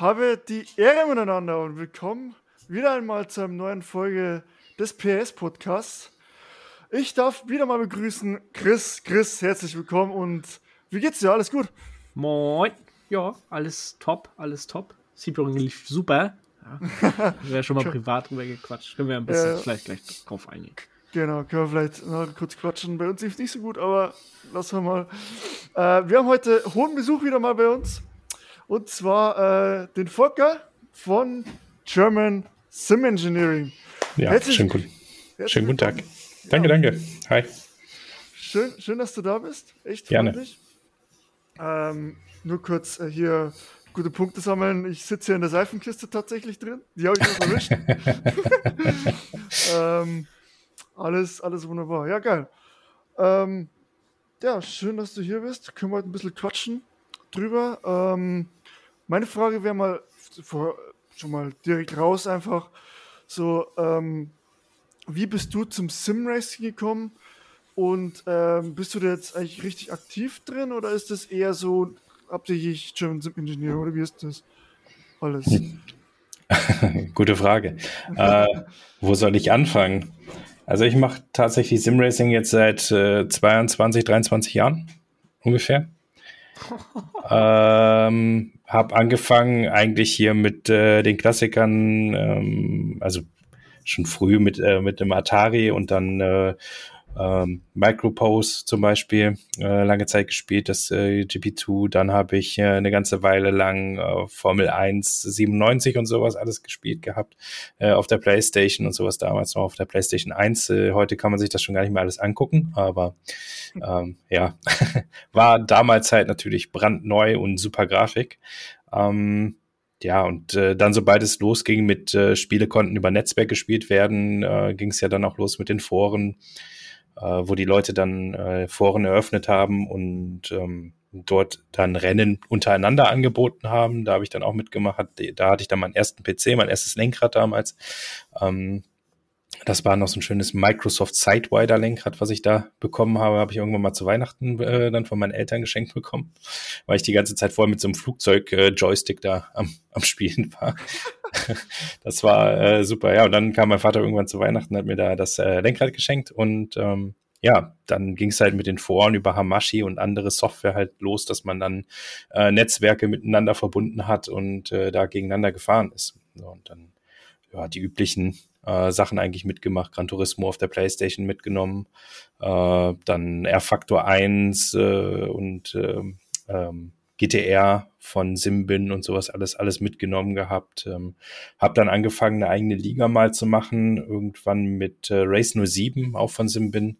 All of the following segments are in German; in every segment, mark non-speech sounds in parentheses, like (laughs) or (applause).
habe die Ehre miteinander und willkommen wieder einmal zu einer neuen Folge des PS-Podcasts. Ich darf wieder mal begrüßen Chris. Chris, herzlich willkommen und wie geht's dir? Alles gut? Moin. Ja, alles top, alles top. Seabrung lief super. Ja. (laughs) Wir schon mal privat drüber gequatscht. Können wir ein bisschen äh, vielleicht gleich drauf eingehen. Genau, können wir vielleicht noch kurz quatschen. Bei uns lief es nicht so gut, aber lassen wir mal. Äh, wir haben heute hohen Besuch wieder mal bei uns. Und zwar äh, den Volker von German Sim Engineering. Ja, herzlich, schönen, guten, schönen guten Tag. Danke, ja. danke. Hi. Schön, schön, dass du da bist. Echt Gerne. freundlich. Ähm, nur kurz äh, hier gute Punkte sammeln. Ich sitze hier in der Seifenkiste tatsächlich drin. Die habe ich noch erwischt. (laughs) ähm, alles, alles wunderbar. Ja, geil. Ähm, ja, schön, dass du hier bist. Können wir heute ein bisschen quatschen drüber. Ähm, meine Frage wäre mal vor, schon mal direkt raus einfach so, ähm, wie bist du zum Sim-Racing gekommen und ähm, bist du da jetzt eigentlich richtig aktiv drin oder ist das eher so absichtlich German Sim Engineer oder wie ist das alles? (laughs) Gute Frage. äh, wo soll ich anfangen? Also ich mache tatsächlich Sim-Racing jetzt seit äh, 22, 23 Jahren ungefähr. (laughs) ähm, habe angefangen eigentlich hier mit äh, den Klassikern, ähm, also schon früh mit, äh, mit dem Atari und dann äh, ähm, Micropose zum Beispiel äh, lange Zeit gespielt, das äh, GP2. Dann habe ich äh, eine ganze Weile lang äh, Formel 1 97 und sowas alles gespielt gehabt äh, auf der PlayStation und sowas damals noch auf der PlayStation 1. Äh, heute kann man sich das schon gar nicht mehr alles angucken, aber ähm, ja, (laughs) war damals halt natürlich brandneu und super Grafik. Ähm, ja, und äh, dann, sobald es losging mit äh, Spiele konnten über Netzwerk gespielt werden, äh, ging es ja dann auch los mit den Foren wo die Leute dann äh, Foren eröffnet haben und ähm, dort dann Rennen untereinander angeboten haben. Da habe ich dann auch mitgemacht. Da hatte ich dann meinen ersten PC, mein erstes Lenkrad damals. Ähm, das war noch so ein schönes Microsoft Sidewinder Lenkrad, was ich da bekommen habe, habe ich irgendwann mal zu Weihnachten äh, dann von meinen Eltern geschenkt bekommen, weil ich die ganze Zeit vorher mit so einem Flugzeug äh, Joystick da am, am Spielen war. (laughs) das war äh, super. Ja, und dann kam mein Vater irgendwann zu Weihnachten, hat mir da das äh, Lenkrad geschenkt und ähm, ja, dann ging es halt mit den Foren über Hamashi und andere Software halt los, dass man dann äh, Netzwerke miteinander verbunden hat und äh, da gegeneinander gefahren ist. So, und dann ja, die üblichen äh, Sachen eigentlich mitgemacht, Gran Turismo auf der Playstation mitgenommen, äh, dann R-Factor 1 äh, und ähm, ähm, GTR von Simbin und sowas alles alles mitgenommen gehabt. Ähm, habe dann angefangen, eine eigene Liga mal zu machen, irgendwann mit äh, Race 07, auch von Simbin.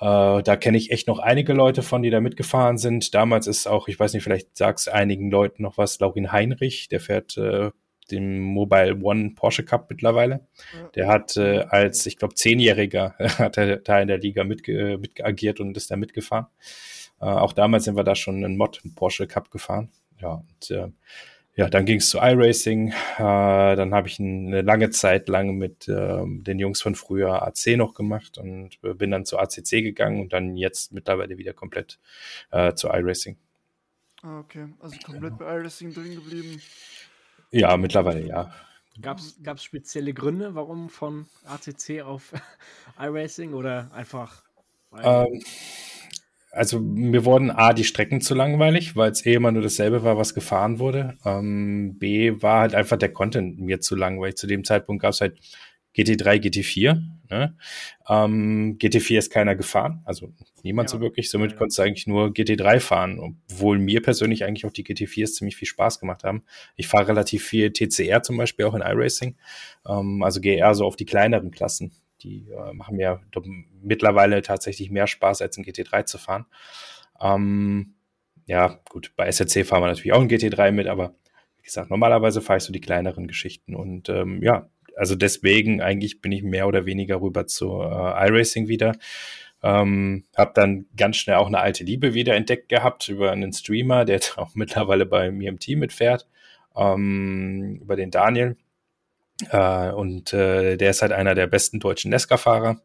Äh, da kenne ich echt noch einige Leute von, die da mitgefahren sind. Damals ist auch, ich weiß nicht, vielleicht sag's einigen Leuten noch was, Laurin Heinrich, der fährt äh, den Mobile One Porsche Cup mittlerweile. Der hat äh, als, ich glaube, Zehnjähriger (laughs) hat er da in der Liga mitge mitgeagiert und ist da mitgefahren. Äh, auch damals sind wir da schon einen Mod Porsche Cup gefahren. Ja, und äh, ja, dann ging es zu iRacing. Äh, dann habe ich eine lange Zeit lang mit äh, den Jungs von früher AC noch gemacht und bin dann zu ACC gegangen und dann jetzt mittlerweile wieder komplett äh, zu iRacing. Ah, okay, also komplett bei iRacing drin geblieben. Ja, mittlerweile ja. Gab es spezielle Gründe, warum von ACC auf (laughs) iRacing oder einfach? Ähm, also mir wurden A, die Strecken zu langweilig, weil es eh immer nur dasselbe war, was gefahren wurde. Ähm, B, war halt einfach der Content mir zu langweilig. Zu dem Zeitpunkt gab es halt GT3, GT4. Ne? Ähm, GT4 ist keiner gefahren, also niemand ja. so wirklich. Somit ja, konntest du eigentlich nur GT3 fahren, obwohl mir persönlich eigentlich auch die GT4s ziemlich viel Spaß gemacht haben. Ich fahre relativ viel TCR zum Beispiel auch in iRacing, ähm, also gehe eher so auf die kleineren Klassen. Die äh, machen mir mittlerweile tatsächlich mehr Spaß, als ein GT3 zu fahren. Ähm, ja, gut, bei SRC fahren wir natürlich auch ein GT3 mit, aber wie gesagt, normalerweise fahre ich so die kleineren Geschichten und ähm, ja, also deswegen eigentlich bin ich mehr oder weniger rüber zu äh, iRacing wieder. Ähm, habe dann ganz schnell auch eine alte Liebe wieder entdeckt gehabt über einen Streamer, der (laughs) auch mittlerweile bei mir im Team mitfährt, ähm, über den Daniel. Äh, und äh, der ist halt einer der besten deutschen Nesca-Fahrer.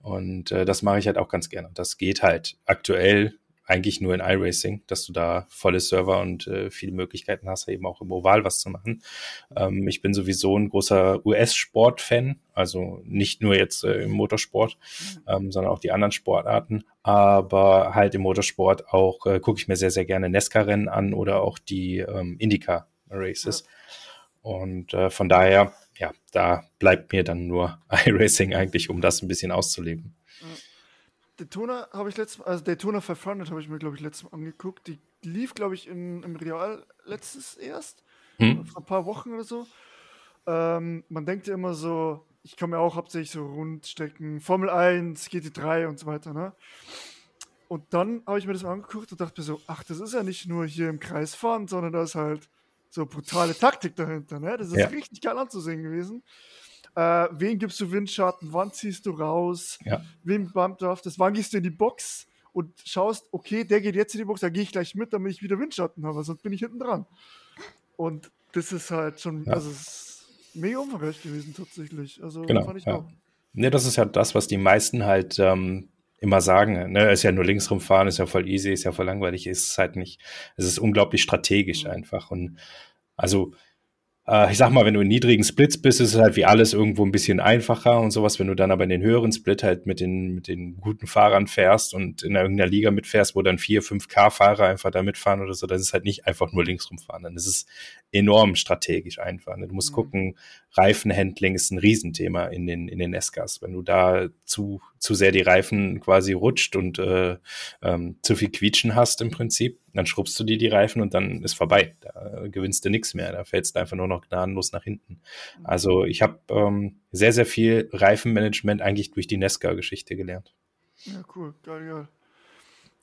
Und äh, das mache ich halt auch ganz gerne. Das geht halt aktuell eigentlich nur in iRacing, dass du da volle Server und äh, viele Möglichkeiten hast, eben auch im Oval was zu machen. Ähm, ich bin sowieso ein großer US-Sport-Fan, also nicht nur jetzt äh, im Motorsport, ähm, sondern auch die anderen Sportarten. Aber halt im Motorsport auch äh, gucke ich mir sehr, sehr gerne Nesca-Rennen an oder auch die ähm, Indica-Races. Und äh, von daher, ja, da bleibt mir dann nur (laughs) iRacing eigentlich, um das ein bisschen auszuleben. Daytona habe ich letztes Mal, also Daytona 500 habe ich mir, glaube ich, letztes Mal angeguckt. Die lief, glaube ich, in, im Real letztes erst, hm. vor ein paar Wochen oder so. Ähm, man denkt ja immer so, ich komme ja auch hauptsächlich so Rundstrecken, Formel 1, GT3 und so weiter, ne? Und dann habe ich mir das mal angeguckt und dachte mir so, ach, das ist ja nicht nur hier im Kreis fahren, sondern da ist halt so brutale Taktik dahinter, ne? Das ist ja. richtig geil anzusehen gewesen. Äh, wen gibst du Windschatten? Wann ziehst du raus? Ja. Wem darf das? Wann gehst du in die Box und schaust, okay, der geht jetzt in die Box, da gehe ich gleich mit, damit ich wieder Windschatten habe, sonst bin ich hinten dran. Und das ist halt schon, ja. also mega umfangreich gewesen tatsächlich. Also genau, fand ich ja. auch. Ne, das ist ja das, was die meisten halt ähm, immer sagen. Ne, ist ja nur links rumfahren, ist ja voll easy, ist ja voll langweilig, ist es halt nicht. Es ist unglaublich strategisch mhm. einfach. Und also äh, ich sag mal, wenn du in niedrigen Splits bist, ist es halt wie alles irgendwo ein bisschen einfacher und sowas. Wenn du dann aber in den höheren Split halt mit den, mit den guten Fahrern fährst und in irgendeiner Liga mitfährst, wo dann vier, fünf K-Fahrer einfach da mitfahren oder so, dann ist es halt nicht einfach nur links rumfahren. Dann ist es enorm strategisch einfach. Ne? Du musst mhm. gucken, Reifenhandling ist ein Riesenthema in den, in den Eskas. Wenn du da zu, zu sehr die Reifen quasi rutscht und äh, ähm, zu viel Quietschen hast im Prinzip, dann schrubbst du dir die Reifen und dann ist vorbei. Da gewinnst du nichts mehr. Da fällst du einfach nur noch gnadenlos nach hinten. Also ich habe ähm, sehr, sehr viel Reifenmanagement eigentlich durch die Nesca-Geschichte gelernt. Ja, cool. Geil, geil.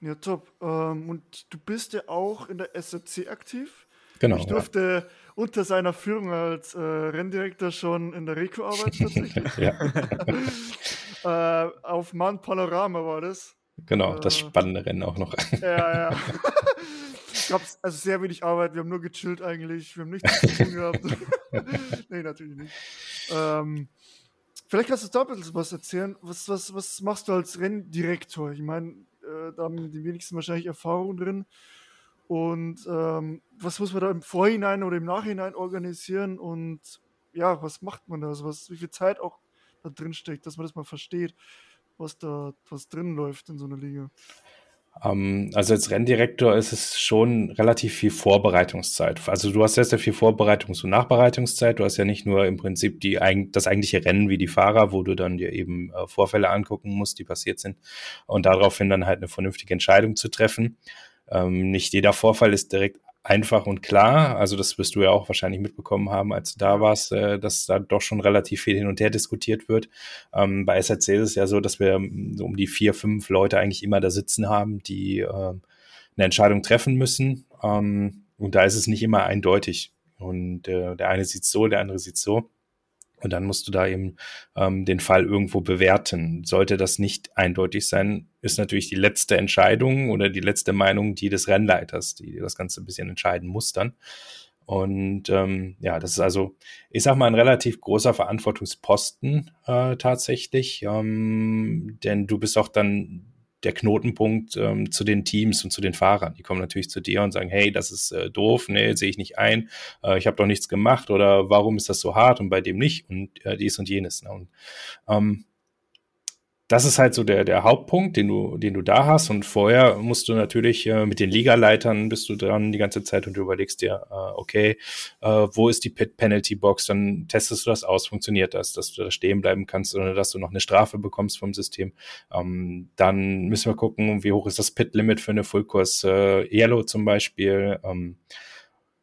Ja, top. Ähm, und du bist ja auch in der SRC aktiv. Genau. Ich durfte ja. unter seiner Führung als äh, Renndirektor schon in der Reco arbeiten tatsächlich. (laughs) (laughs) äh, auf Mount Panorama war das. Genau, das äh, spannende Rennen auch noch. Ja, ja. (laughs) Es gab also sehr wenig Arbeit, wir haben nur gechillt eigentlich, wir haben nichts zu tun gehabt. (laughs) nee, natürlich nicht. Ähm, vielleicht kannst du da ein bisschen was erzählen. Was, was, was machst du als Renndirektor? Ich meine, äh, da haben die wenigsten wahrscheinlich Erfahrung drin. Und ähm, was muss man da im Vorhinein oder im Nachhinein organisieren? Und ja, was macht man da? Also was, wie viel Zeit auch da drin steckt, dass man das mal versteht, was da was drin läuft in so einer Liga? Um, ähm, also als Renndirektor ist es schon relativ viel Vorbereitungszeit. Also du hast sehr, sehr viel Vorbereitungs- und Nachbereitungszeit. Du hast ja nicht nur im Prinzip die, das eigentliche Rennen wie die Fahrer, wo du dann dir eben äh, Vorfälle angucken musst, die passiert sind und daraufhin dann halt eine vernünftige Entscheidung zu treffen, ähm, nicht jeder Vorfall ist direkt einfach und klar. Also das wirst du ja auch wahrscheinlich mitbekommen haben, als du da warst, äh, dass da doch schon relativ viel hin und her diskutiert wird. Ähm, bei SRC ist es ja so, dass wir so um die vier, fünf Leute eigentlich immer da sitzen haben, die äh, eine Entscheidung treffen müssen. Ähm, und da ist es nicht immer eindeutig. Und äh, der eine sieht so, der andere sieht so. Und dann musst du da eben ähm, den Fall irgendwo bewerten. Sollte das nicht eindeutig sein, ist natürlich die letzte Entscheidung oder die letzte Meinung die des Rennleiters, die das Ganze ein bisschen entscheiden muss dann. Und ähm, ja, das ist also, ich sag mal, ein relativ großer Verantwortungsposten äh, tatsächlich, ähm, denn du bist auch dann der Knotenpunkt ähm, zu den Teams und zu den Fahrern. Die kommen natürlich zu dir und sagen, hey, das ist äh, doof, nee, sehe ich nicht ein, äh, ich habe doch nichts gemacht oder warum ist das so hart und bei dem nicht und äh, dies und jenes. Ne? Und ähm, das ist halt so der, der Hauptpunkt, den du, den du da hast. Und vorher musst du natürlich äh, mit den Ligaleitern bist du dran die ganze Zeit und du überlegst dir, äh, okay, äh, wo ist die Pit Penalty Box? Dann testest du das aus, funktioniert das, dass du da stehen bleiben kannst oder dass du noch eine Strafe bekommst vom System. Ähm, dann müssen wir gucken, wie hoch ist das Pit Limit für eine Fullkurs äh, Yellow zum Beispiel. Ähm,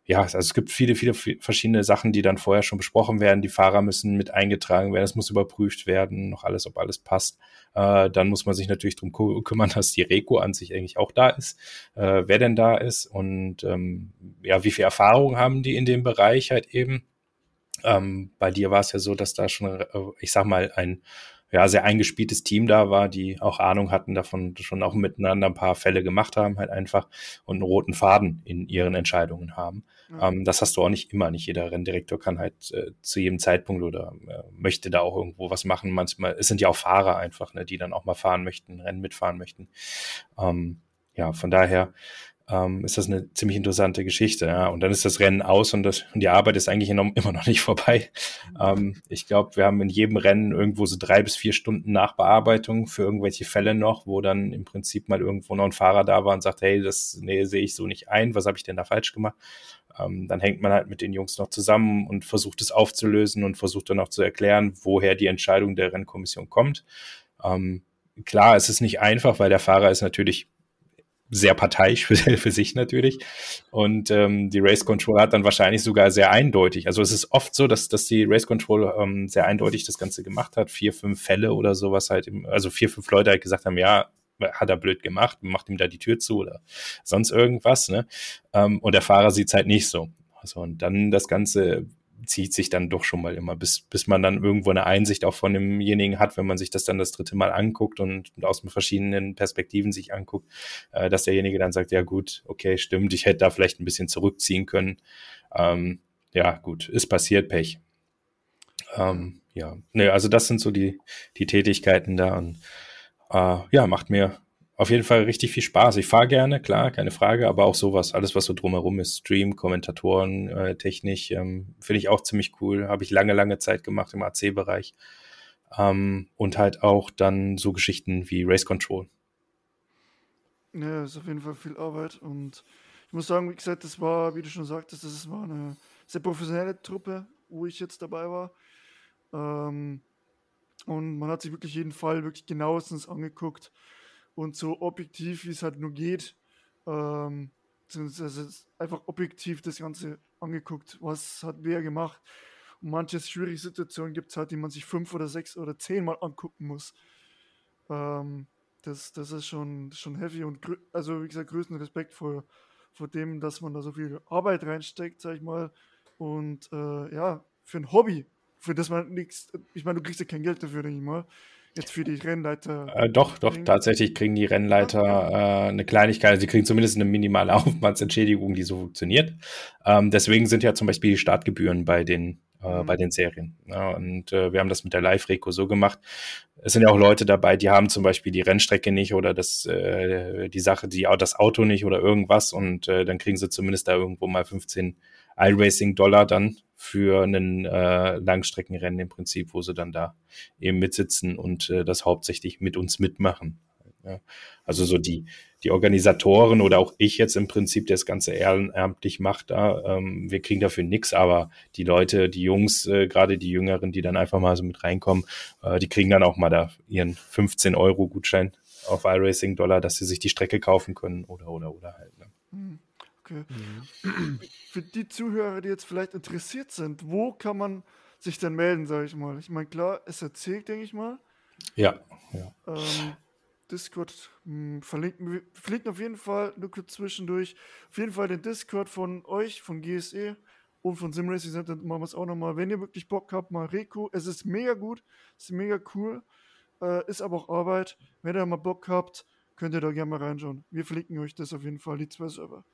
ja, also es gibt viele, viele verschiedene Sachen, die dann vorher schon besprochen werden. Die Fahrer müssen mit eingetragen werden, es muss überprüft werden, noch alles, ob alles passt. Äh, dann muss man sich natürlich darum kümmern, dass die Reko an sich eigentlich auch da ist, äh, wer denn da ist und ähm, ja, wie viel Erfahrung haben die in dem Bereich halt eben. Ähm, bei dir war es ja so, dass da schon, äh, ich sag mal, ein ja, sehr eingespieltes Team da war, die auch Ahnung hatten davon, schon auch miteinander ein paar Fälle gemacht haben, halt einfach und einen roten Faden in ihren Entscheidungen haben. Mhm. Ähm, das hast du auch nicht immer. Nicht jeder Renndirektor kann halt äh, zu jedem Zeitpunkt oder äh, möchte da auch irgendwo was machen. Manchmal, es sind ja auch Fahrer einfach, ne, die dann auch mal fahren möchten, Rennen mitfahren möchten. Ähm, ja, von daher ähm, ist das eine ziemlich interessante Geschichte. Ja. Und dann ist das Rennen aus und, das, und die Arbeit ist eigentlich (laughs) immer noch nicht vorbei. Ähm, ich glaube, wir haben in jedem Rennen irgendwo so drei bis vier Stunden Nachbearbeitung für irgendwelche Fälle noch, wo dann im Prinzip mal irgendwo noch ein Fahrer da war und sagt, hey, das nee, sehe ich so nicht ein, was habe ich denn da falsch gemacht? Ähm, dann hängt man halt mit den Jungs noch zusammen und versucht es aufzulösen und versucht dann auch zu erklären, woher die Entscheidung der Rennkommission kommt. Ähm, klar, es ist nicht einfach, weil der Fahrer ist natürlich sehr parteiisch für, (laughs) für sich natürlich. Und ähm, die Race Control hat dann wahrscheinlich sogar sehr eindeutig. Also es ist oft so, dass, dass die Race Control ähm, sehr eindeutig das Ganze gemacht hat. Vier, fünf Fälle oder sowas halt. Im, also vier, fünf Leute halt gesagt haben, ja, hat er blöd gemacht, macht ihm da die Tür zu oder sonst irgendwas. Ne? Ähm, und der Fahrer sieht es halt nicht so. Also und dann das Ganze zieht sich dann doch schon mal immer, bis, bis man dann irgendwo eine Einsicht auch von demjenigen hat, wenn man sich das dann das dritte Mal anguckt und, aus verschiedenen Perspektiven sich anguckt, äh, dass derjenige dann sagt, ja gut, okay, stimmt, ich hätte da vielleicht ein bisschen zurückziehen können. Ähm, ja, gut, ist passiert, Pech. Ähm, ja, ne, also das sind so die, die Tätigkeiten da und äh, ja, macht mir auf jeden Fall richtig viel Spaß. Ich fahre gerne, klar, keine Frage, aber auch sowas, alles, was so drumherum ist, Stream, Kommentatoren, äh, Technik, ähm, finde ich auch ziemlich cool. Habe ich lange, lange Zeit gemacht im AC-Bereich. Ähm, und halt auch dann so Geschichten wie Race Control. Ja, ist auf jeden Fall viel Arbeit und ich muss sagen, wie gesagt, das war, wie du schon sagtest, das war eine sehr professionelle Truppe, wo ich jetzt dabei war. Ähm, und man hat sich wirklich jeden Fall wirklich genauestens angeguckt und so objektiv, wie es halt nur geht. Ähm, einfach objektiv das Ganze angeguckt, was hat wer gemacht. Und manche schwierige Situationen gibt es halt, die man sich fünf oder sechs oder zehn Mal angucken muss. Ähm, das, das ist schon, schon heavy und also wie gesagt, größten Respekt vor, vor dem, dass man da so viel Arbeit reinsteckt, sag ich mal. Und äh, ja, für ein Hobby, für das man nichts, ich meine, du kriegst ja kein Geld dafür, denke ich mal. Jetzt für die Rennleiter. Äh, doch, doch, tatsächlich kriegen die Rennleiter äh, eine Kleinigkeit, sie kriegen zumindest eine minimale (laughs) Aufwandsentschädigung, die so funktioniert. Ähm, deswegen sind ja zum Beispiel die Startgebühren bei den, äh, mhm. bei den Serien. Ja, und äh, wir haben das mit der Live-Reco so gemacht. Es sind ja auch Leute dabei, die haben zum Beispiel die Rennstrecke nicht oder das, äh, die Sache, die, das Auto nicht oder irgendwas und äh, dann kriegen sie zumindest da irgendwo mal 15 iRacing-Dollar dann für einen äh, Langstreckenrennen im Prinzip, wo sie dann da eben mitsitzen und äh, das hauptsächlich mit uns mitmachen. Ja. Also so die, die Organisatoren oder auch ich jetzt im Prinzip, der das Ganze ehrenamtlich macht, da, ähm, wir kriegen dafür nichts, aber die Leute, die Jungs, äh, gerade die Jüngeren, die dann einfach mal so mit reinkommen, äh, die kriegen dann auch mal da ihren 15 Euro Gutschein auf iRacing Dollar, dass sie sich die Strecke kaufen können oder oder oder halt. Ne? Mhm. Okay. Mhm. Für die Zuhörer, die jetzt vielleicht interessiert sind, wo kann man sich denn melden, sage ich mal? Ich meine, klar, SRC, denke ich mal. Ja. ja. Ähm, Discord mh, hm, verlinken wir verlinken auf jeden Fall, nur kurz zwischendurch, auf jeden Fall den Discord von euch, von GSE und von Simracing Center machen wir es auch nochmal. Wenn ihr wirklich Bock habt, mal Reku. Es ist mega gut, es ist mega cool, äh, ist aber auch Arbeit. Wenn ihr mal Bock habt, könnt ihr da gerne mal reinschauen. Wir verlinken euch das auf jeden Fall, die zwei Server.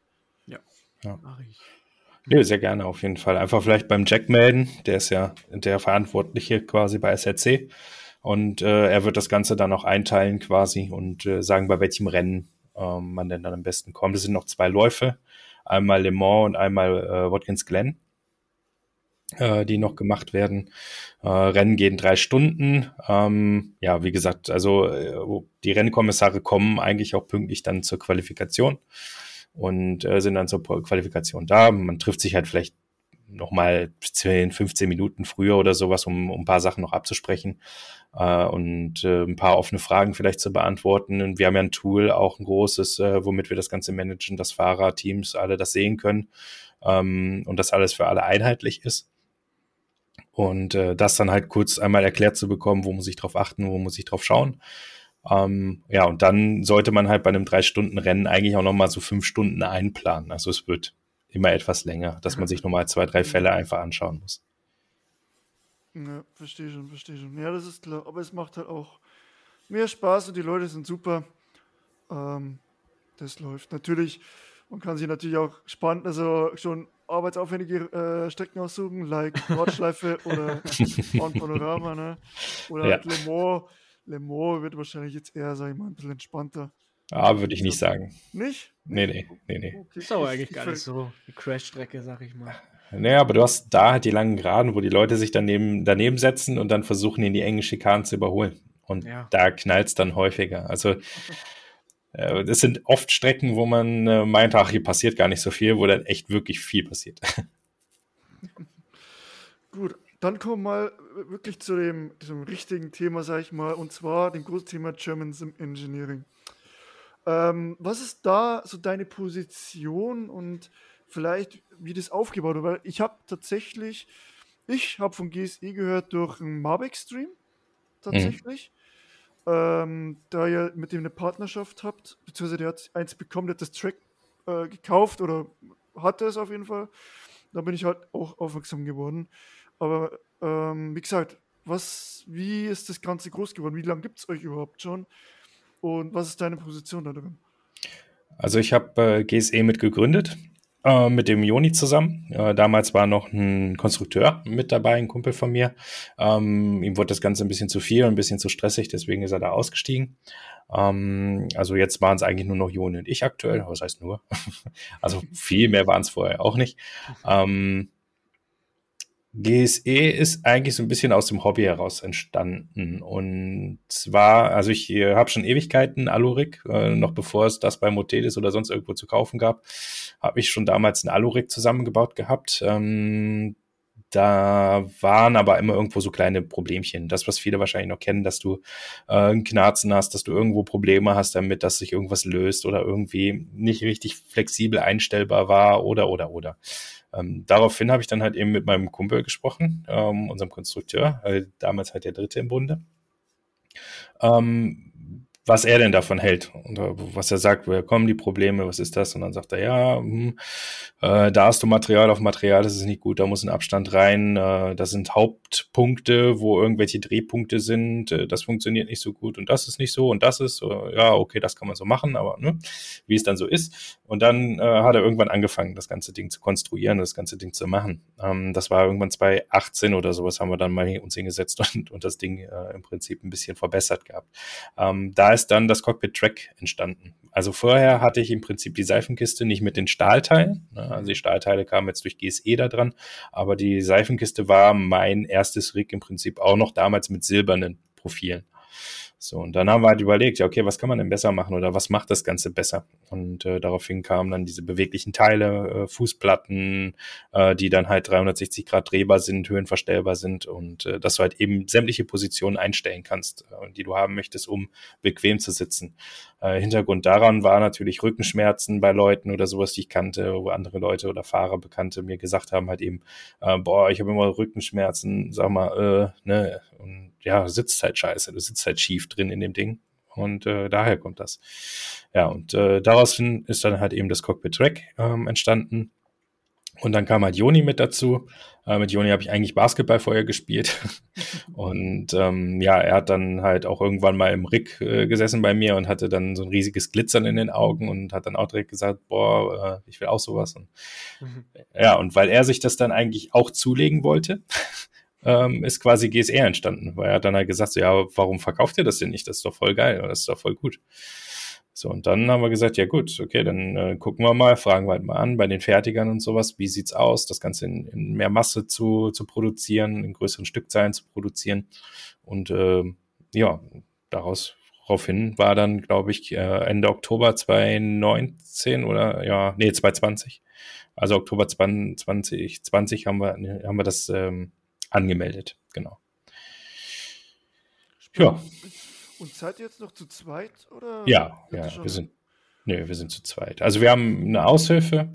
Ja, ja. mache ich. Nee, sehr gerne auf jeden Fall. Einfach vielleicht beim Jack melden. Der ist ja der Verantwortliche quasi bei SRC. Und äh, er wird das Ganze dann auch einteilen quasi und äh, sagen, bei welchem Rennen äh, man denn dann am besten kommt. Es sind noch zwei Läufe. Einmal Le Mans und einmal äh, Watkins Glen, äh, die noch gemacht werden. Äh, Rennen gehen drei Stunden. Ähm, ja, wie gesagt, also äh, die Rennkommissare kommen eigentlich auch pünktlich dann zur Qualifikation und äh, sind dann zur Qualifikation da. Man trifft sich halt vielleicht nochmal 10, 15 Minuten früher oder sowas, um, um ein paar Sachen noch abzusprechen äh, und äh, ein paar offene Fragen vielleicht zu beantworten. Und wir haben ja ein Tool, auch ein großes, äh, womit wir das Ganze managen, dass Fahrer, Teams, alle das sehen können ähm, und das alles für alle einheitlich ist. Und äh, das dann halt kurz einmal erklärt zu bekommen, wo muss ich drauf achten, wo muss ich drauf schauen. Ähm, ja, und dann sollte man halt bei einem Drei-Stunden-Rennen eigentlich auch nochmal so fünf Stunden einplanen. Also es wird immer etwas länger, dass man sich nochmal zwei, drei Fälle einfach anschauen muss. Ja, verstehe schon, verstehe schon. Ja, das ist klar. Aber es macht halt auch mehr Spaß und die Leute sind super. Ähm, das läuft. Natürlich, man kann sich natürlich auch spannend, also schon arbeitsaufwendige äh, Strecken aussuchen, like Nordschleife oder (laughs) Panorama, ne? Oder ja. Le Mans Le Mans wird wahrscheinlich jetzt eher, sag ich mal, ein bisschen entspannter. Ah, würde ich nicht sagen. Nicht? Nee, nee, nee, nee. Okay. Ist aber eigentlich gar nicht so eine Crash-Strecke, sag ich mal. Naja, aber du hast da halt die langen Geraden, wo die Leute sich daneben, daneben setzen und dann versuchen, in die engen Schikanen zu überholen. Und ja. da knallt es dann häufiger. Also äh, das sind oft Strecken, wo man äh, meint, ach, hier passiert gar nicht so viel, wo dann echt wirklich viel passiert. (laughs) Gut, dann kommen wir mal wirklich zu dem, diesem richtigen Thema, sag ich mal, und zwar dem großen Thema German Sim Engineering. Ähm, was ist da so deine Position und vielleicht wie das aufgebaut wird? Weil ich habe tatsächlich, ich habe von GSE gehört durch einen Marbeck-Stream, tatsächlich. Mhm. Ähm, da ihr mit dem eine Partnerschaft habt, beziehungsweise der hat eins bekommen, der hat das Track äh, gekauft oder hatte es auf jeden Fall. Da bin ich halt auch aufmerksam geworden. Aber ähm, wie gesagt, was, wie ist das Ganze groß geworden? Wie lange gibt es euch überhaupt schon? Und was ist deine Position da drin? Also ich habe äh, GSE mit gegründet, äh, mit dem Joni zusammen. Äh, damals war noch ein Konstrukteur mit dabei, ein Kumpel von mir. Ähm, ihm wurde das Ganze ein bisschen zu viel, ein bisschen zu stressig, deswegen ist er da ausgestiegen. Ähm, also jetzt waren es eigentlich nur noch Joni und ich aktuell. Was heißt nur? (laughs) also viel mehr waren es vorher auch nicht. Ähm, GSE ist eigentlich so ein bisschen aus dem Hobby heraus entstanden. Und zwar, also ich habe schon Ewigkeiten Alurik, äh, noch bevor es das bei Motelis oder sonst irgendwo zu kaufen gab, habe ich schon damals ein Alurik zusammengebaut gehabt. Ähm, da waren aber immer irgendwo so kleine Problemchen. Das, was viele wahrscheinlich noch kennen, dass du äh, einen Knarzen hast, dass du irgendwo Probleme hast damit, dass sich irgendwas löst oder irgendwie nicht richtig flexibel einstellbar war oder, oder, oder. Ähm, daraufhin habe ich dann halt eben mit meinem Kumpel gesprochen, ähm, unserem Konstrukteur, äh, damals halt der Dritte im Bunde. Ähm, was er denn davon hält und äh, was er sagt, woher kommen die Probleme, was ist das? Und dann sagt er, ja, hm, äh, da hast du Material auf Material, das ist nicht gut, da muss ein Abstand rein, äh, das sind Hauptpunkte, wo irgendwelche Drehpunkte sind, äh, das funktioniert nicht so gut und das ist nicht so und das ist, so, ja, okay, das kann man so machen, aber ne, wie es dann so ist. Und dann äh, hat er irgendwann angefangen, das ganze Ding zu konstruieren, das ganze Ding zu machen. Ähm, das war irgendwann 2018 oder sowas, haben wir dann mal uns hingesetzt (laughs) und, und das Ding äh, im Prinzip ein bisschen verbessert gehabt. Ähm, da ist dann das Cockpit Track entstanden. Also vorher hatte ich im Prinzip die Seifenkiste nicht mit den Stahlteilen. Ne? Also die Stahlteile kamen jetzt durch GSE da dran, aber die Seifenkiste war mein erstes Rig im Prinzip auch noch damals mit silbernen Profilen. So, und dann haben wir halt überlegt, ja, okay, was kann man denn besser machen oder was macht das Ganze besser? Und äh, daraufhin kamen dann diese beweglichen Teile, äh, Fußplatten, äh, die dann halt 360 Grad drehbar sind, höhenverstellbar sind und äh, dass du halt eben sämtliche Positionen einstellen kannst, äh, die du haben möchtest, um bequem zu sitzen. Äh, Hintergrund daran war natürlich Rückenschmerzen bei Leuten oder sowas, die ich kannte, wo andere Leute oder Fahrer, Bekannte mir gesagt haben, halt eben, äh, boah, ich habe immer Rückenschmerzen, sag mal, äh, ne, und ja, sitzt halt scheiße, du sitzt halt schief drin in dem Ding. Und äh, daher kommt das. Ja, und äh, daraus ist dann halt eben das Cockpit Track ähm, entstanden. Und dann kam halt Joni mit dazu. Äh, mit Joni habe ich eigentlich Basketball vorher gespielt. (laughs) und ähm, ja, er hat dann halt auch irgendwann mal im Rig äh, gesessen bei mir und hatte dann so ein riesiges Glitzern in den Augen und hat dann auch direkt gesagt, boah, äh, ich will auch sowas. Und, mhm. Ja, und weil er sich das dann eigentlich auch zulegen wollte, ähm, ist quasi GSR entstanden, weil er hat dann halt gesagt, so, ja, warum verkauft ihr das denn nicht? Das ist doch voll geil, das ist doch voll gut. So, und dann haben wir gesagt, ja gut, okay, dann äh, gucken wir mal, fragen wir halt mal an bei den Fertigern und sowas, wie sieht's aus, das Ganze in, in mehr Masse zu, zu produzieren, in größeren Stückzahlen zu produzieren. Und äh, ja, daraus daraufhin war dann, glaube ich, äh, Ende Oktober 2019 oder ja, nee, 2020. Also Oktober 2020 haben wir, haben wir das ähm, angemeldet, genau. Ja. Und seid ihr jetzt noch zu zweit? Oder ja, ja wir sind, nö, wir sind zu zweit. Also wir haben eine Aushilfe,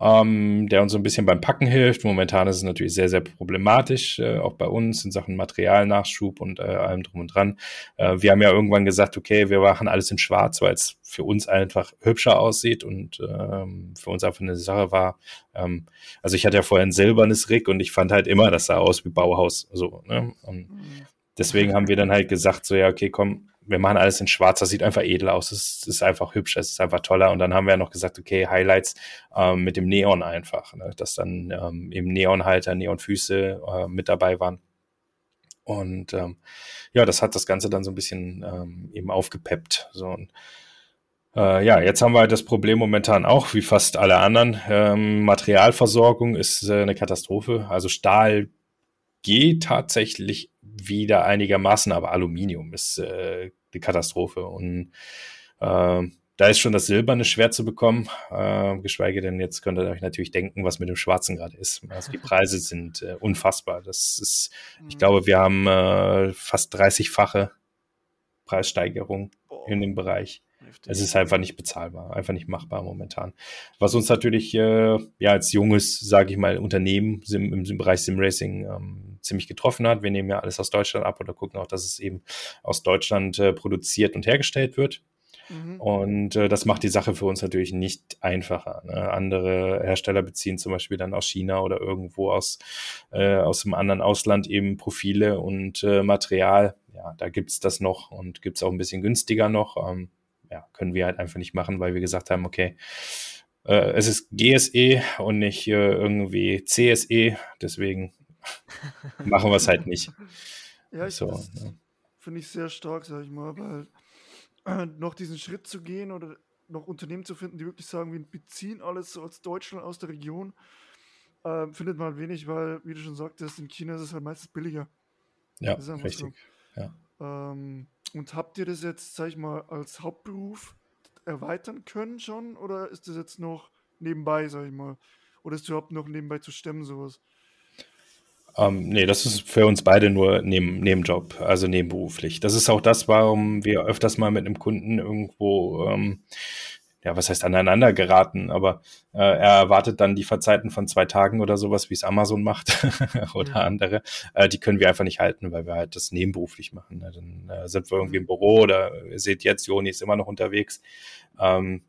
ähm, der uns so ein bisschen beim Packen hilft. Momentan ist es natürlich sehr, sehr problematisch, äh, auch bei uns in Sachen Materialnachschub und äh, allem drum und dran. Äh, wir haben ja irgendwann gesagt, okay, wir machen alles in schwarz, weil es für uns einfach hübscher aussieht und ähm, für uns einfach eine Sache war. Ähm, also ich hatte ja vorher ein silbernes Rig und ich fand halt immer, das sah aus wie Bauhaus. So, ne? Und mhm. deswegen haben wir dann halt gesagt, so ja, okay, komm, wir machen alles in schwarz, das sieht einfach edel aus, es ist einfach hübsch, es ist einfach toller. Und dann haben wir noch gesagt, okay, Highlights ähm, mit dem Neon einfach, ne? dass dann ähm, eben Neonhalter, Neonfüße äh, mit dabei waren. Und ähm, ja, das hat das Ganze dann so ein bisschen ähm, eben aufgepeppt. So und Äh, ja, jetzt haben wir das Problem momentan auch, wie fast alle anderen. Ähm, Materialversorgung ist äh, eine Katastrophe. Also Stahl geht tatsächlich wieder einigermaßen, aber Aluminium ist äh, eine Katastrophe. Und äh, da ist schon das Silberne schwer zu bekommen, äh, geschweige denn jetzt könnt ihr euch natürlich denken, was mit dem Schwarzen gerade ist. Also die Preise (laughs) sind äh, unfassbar. Das ist, ich mhm. glaube, wir haben äh, fast 30-fache Preissteigerung in dem Bereich. Es ist einfach nicht bezahlbar, einfach nicht machbar momentan. Was uns natürlich äh, ja als junges, sage ich mal, Unternehmen im, im Bereich Simracing ähm, ziemlich getroffen hat. Wir nehmen ja alles aus Deutschland ab oder gucken auch, dass es eben aus Deutschland äh, produziert und hergestellt wird. Mhm. Und äh, das macht die Sache für uns natürlich nicht einfacher. Ne? Andere Hersteller beziehen zum Beispiel dann aus China oder irgendwo aus, äh, aus einem anderen Ausland eben Profile und äh, Material. Ja, da gibt's das noch und gibt's auch ein bisschen günstiger noch. Ähm, ja, können wir halt einfach nicht machen, weil wir gesagt haben, okay, äh, es ist GSE und nicht äh, irgendwie CSE, deswegen (laughs) machen wir es halt nicht. Ja, ich so, ja. finde ich sehr stark, sag ich mal, weil äh, noch diesen Schritt zu gehen oder noch Unternehmen zu finden, die wirklich sagen, wir beziehen alles so aus Deutschland, aus der Region, äh, findet man halt wenig, weil, wie du schon sagtest, in China ist es halt meistens billiger. Ja, richtig. So. Ja. Ähm, und habt ihr das jetzt, sag ich mal, als Hauptberuf erweitern können schon? Oder ist das jetzt noch nebenbei, sag ich mal? Oder ist überhaupt noch nebenbei zu stemmen, sowas? Ähm, nee, das ist für uns beide nur neben, Nebenjob, also nebenberuflich. Das ist auch das, warum wir öfters mal mit einem Kunden irgendwo ähm, ja, was heißt aneinander geraten, aber äh, er erwartet dann die Verzeiten von zwei Tagen oder sowas, wie es Amazon macht (laughs) oder ja. andere. Äh, die können wir einfach nicht halten, weil wir halt das nebenberuflich machen. Ne? Dann äh, sind wir irgendwie im Büro oder ihr seht jetzt, Joni ist immer noch unterwegs. Ähm,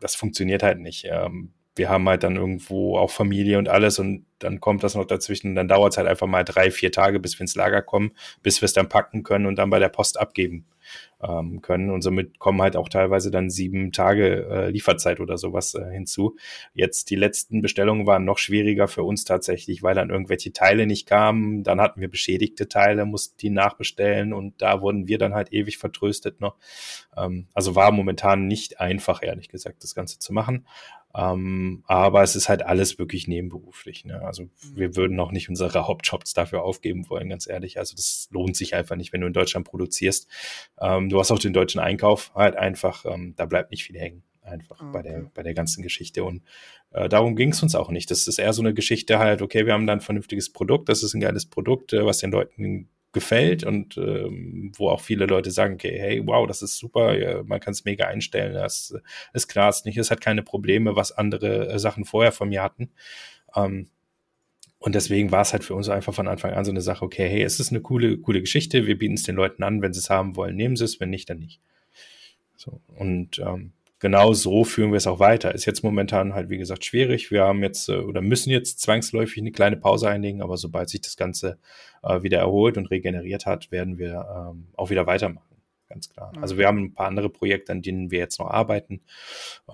das funktioniert halt nicht. Ähm, wir haben halt dann irgendwo auch Familie und alles und dann kommt das noch dazwischen. Dann dauert es halt einfach mal drei, vier Tage, bis wir ins Lager kommen, bis wir es dann packen können und dann bei der Post abgeben ähm, können. Und somit kommen halt auch teilweise dann sieben Tage äh, Lieferzeit oder sowas äh, hinzu. Jetzt die letzten Bestellungen waren noch schwieriger für uns tatsächlich, weil dann irgendwelche Teile nicht kamen. Dann hatten wir beschädigte Teile, mussten die nachbestellen und da wurden wir dann halt ewig vertröstet noch. Ähm, also war momentan nicht einfach, ehrlich gesagt, das Ganze zu machen. Ähm, aber es ist halt alles wirklich nebenberuflich. Ne? Also mhm. wir würden auch nicht unsere Hauptjobs dafür aufgeben wollen, ganz ehrlich. Also das lohnt sich einfach nicht, wenn du in Deutschland produzierst. Ähm, du hast auch den deutschen Einkauf halt einfach, ähm, da bleibt nicht viel hängen. Einfach okay. bei, der, bei der ganzen Geschichte. Und äh, darum ging es uns auch nicht. Das ist eher so eine Geschichte halt, okay, wir haben da ein vernünftiges Produkt, das ist ein geiles Produkt, äh, was den Leuten gefällt und ähm, wo auch viele Leute sagen, okay, hey, wow, das ist super, ja, man kann es mega einstellen, das ist klar, nicht, es hat keine Probleme, was andere äh, Sachen vorher von mir hatten. Ähm, und deswegen war es halt für uns einfach von Anfang an so eine Sache, okay, hey, es ist eine coole, coole Geschichte, wir bieten es den Leuten an, wenn sie es haben wollen, nehmen sie es, wenn nicht, dann nicht. So, und ähm, genau so führen wir es auch weiter. Ist jetzt momentan halt, wie gesagt, schwierig. Wir haben jetzt äh, oder müssen jetzt zwangsläufig eine kleine Pause einlegen, aber sobald sich das Ganze äh, wieder erholt und regeneriert hat, werden wir ähm, auch wieder weitermachen. Ganz klar. Mhm. Also wir haben ein paar andere Projekte, an denen wir jetzt noch arbeiten.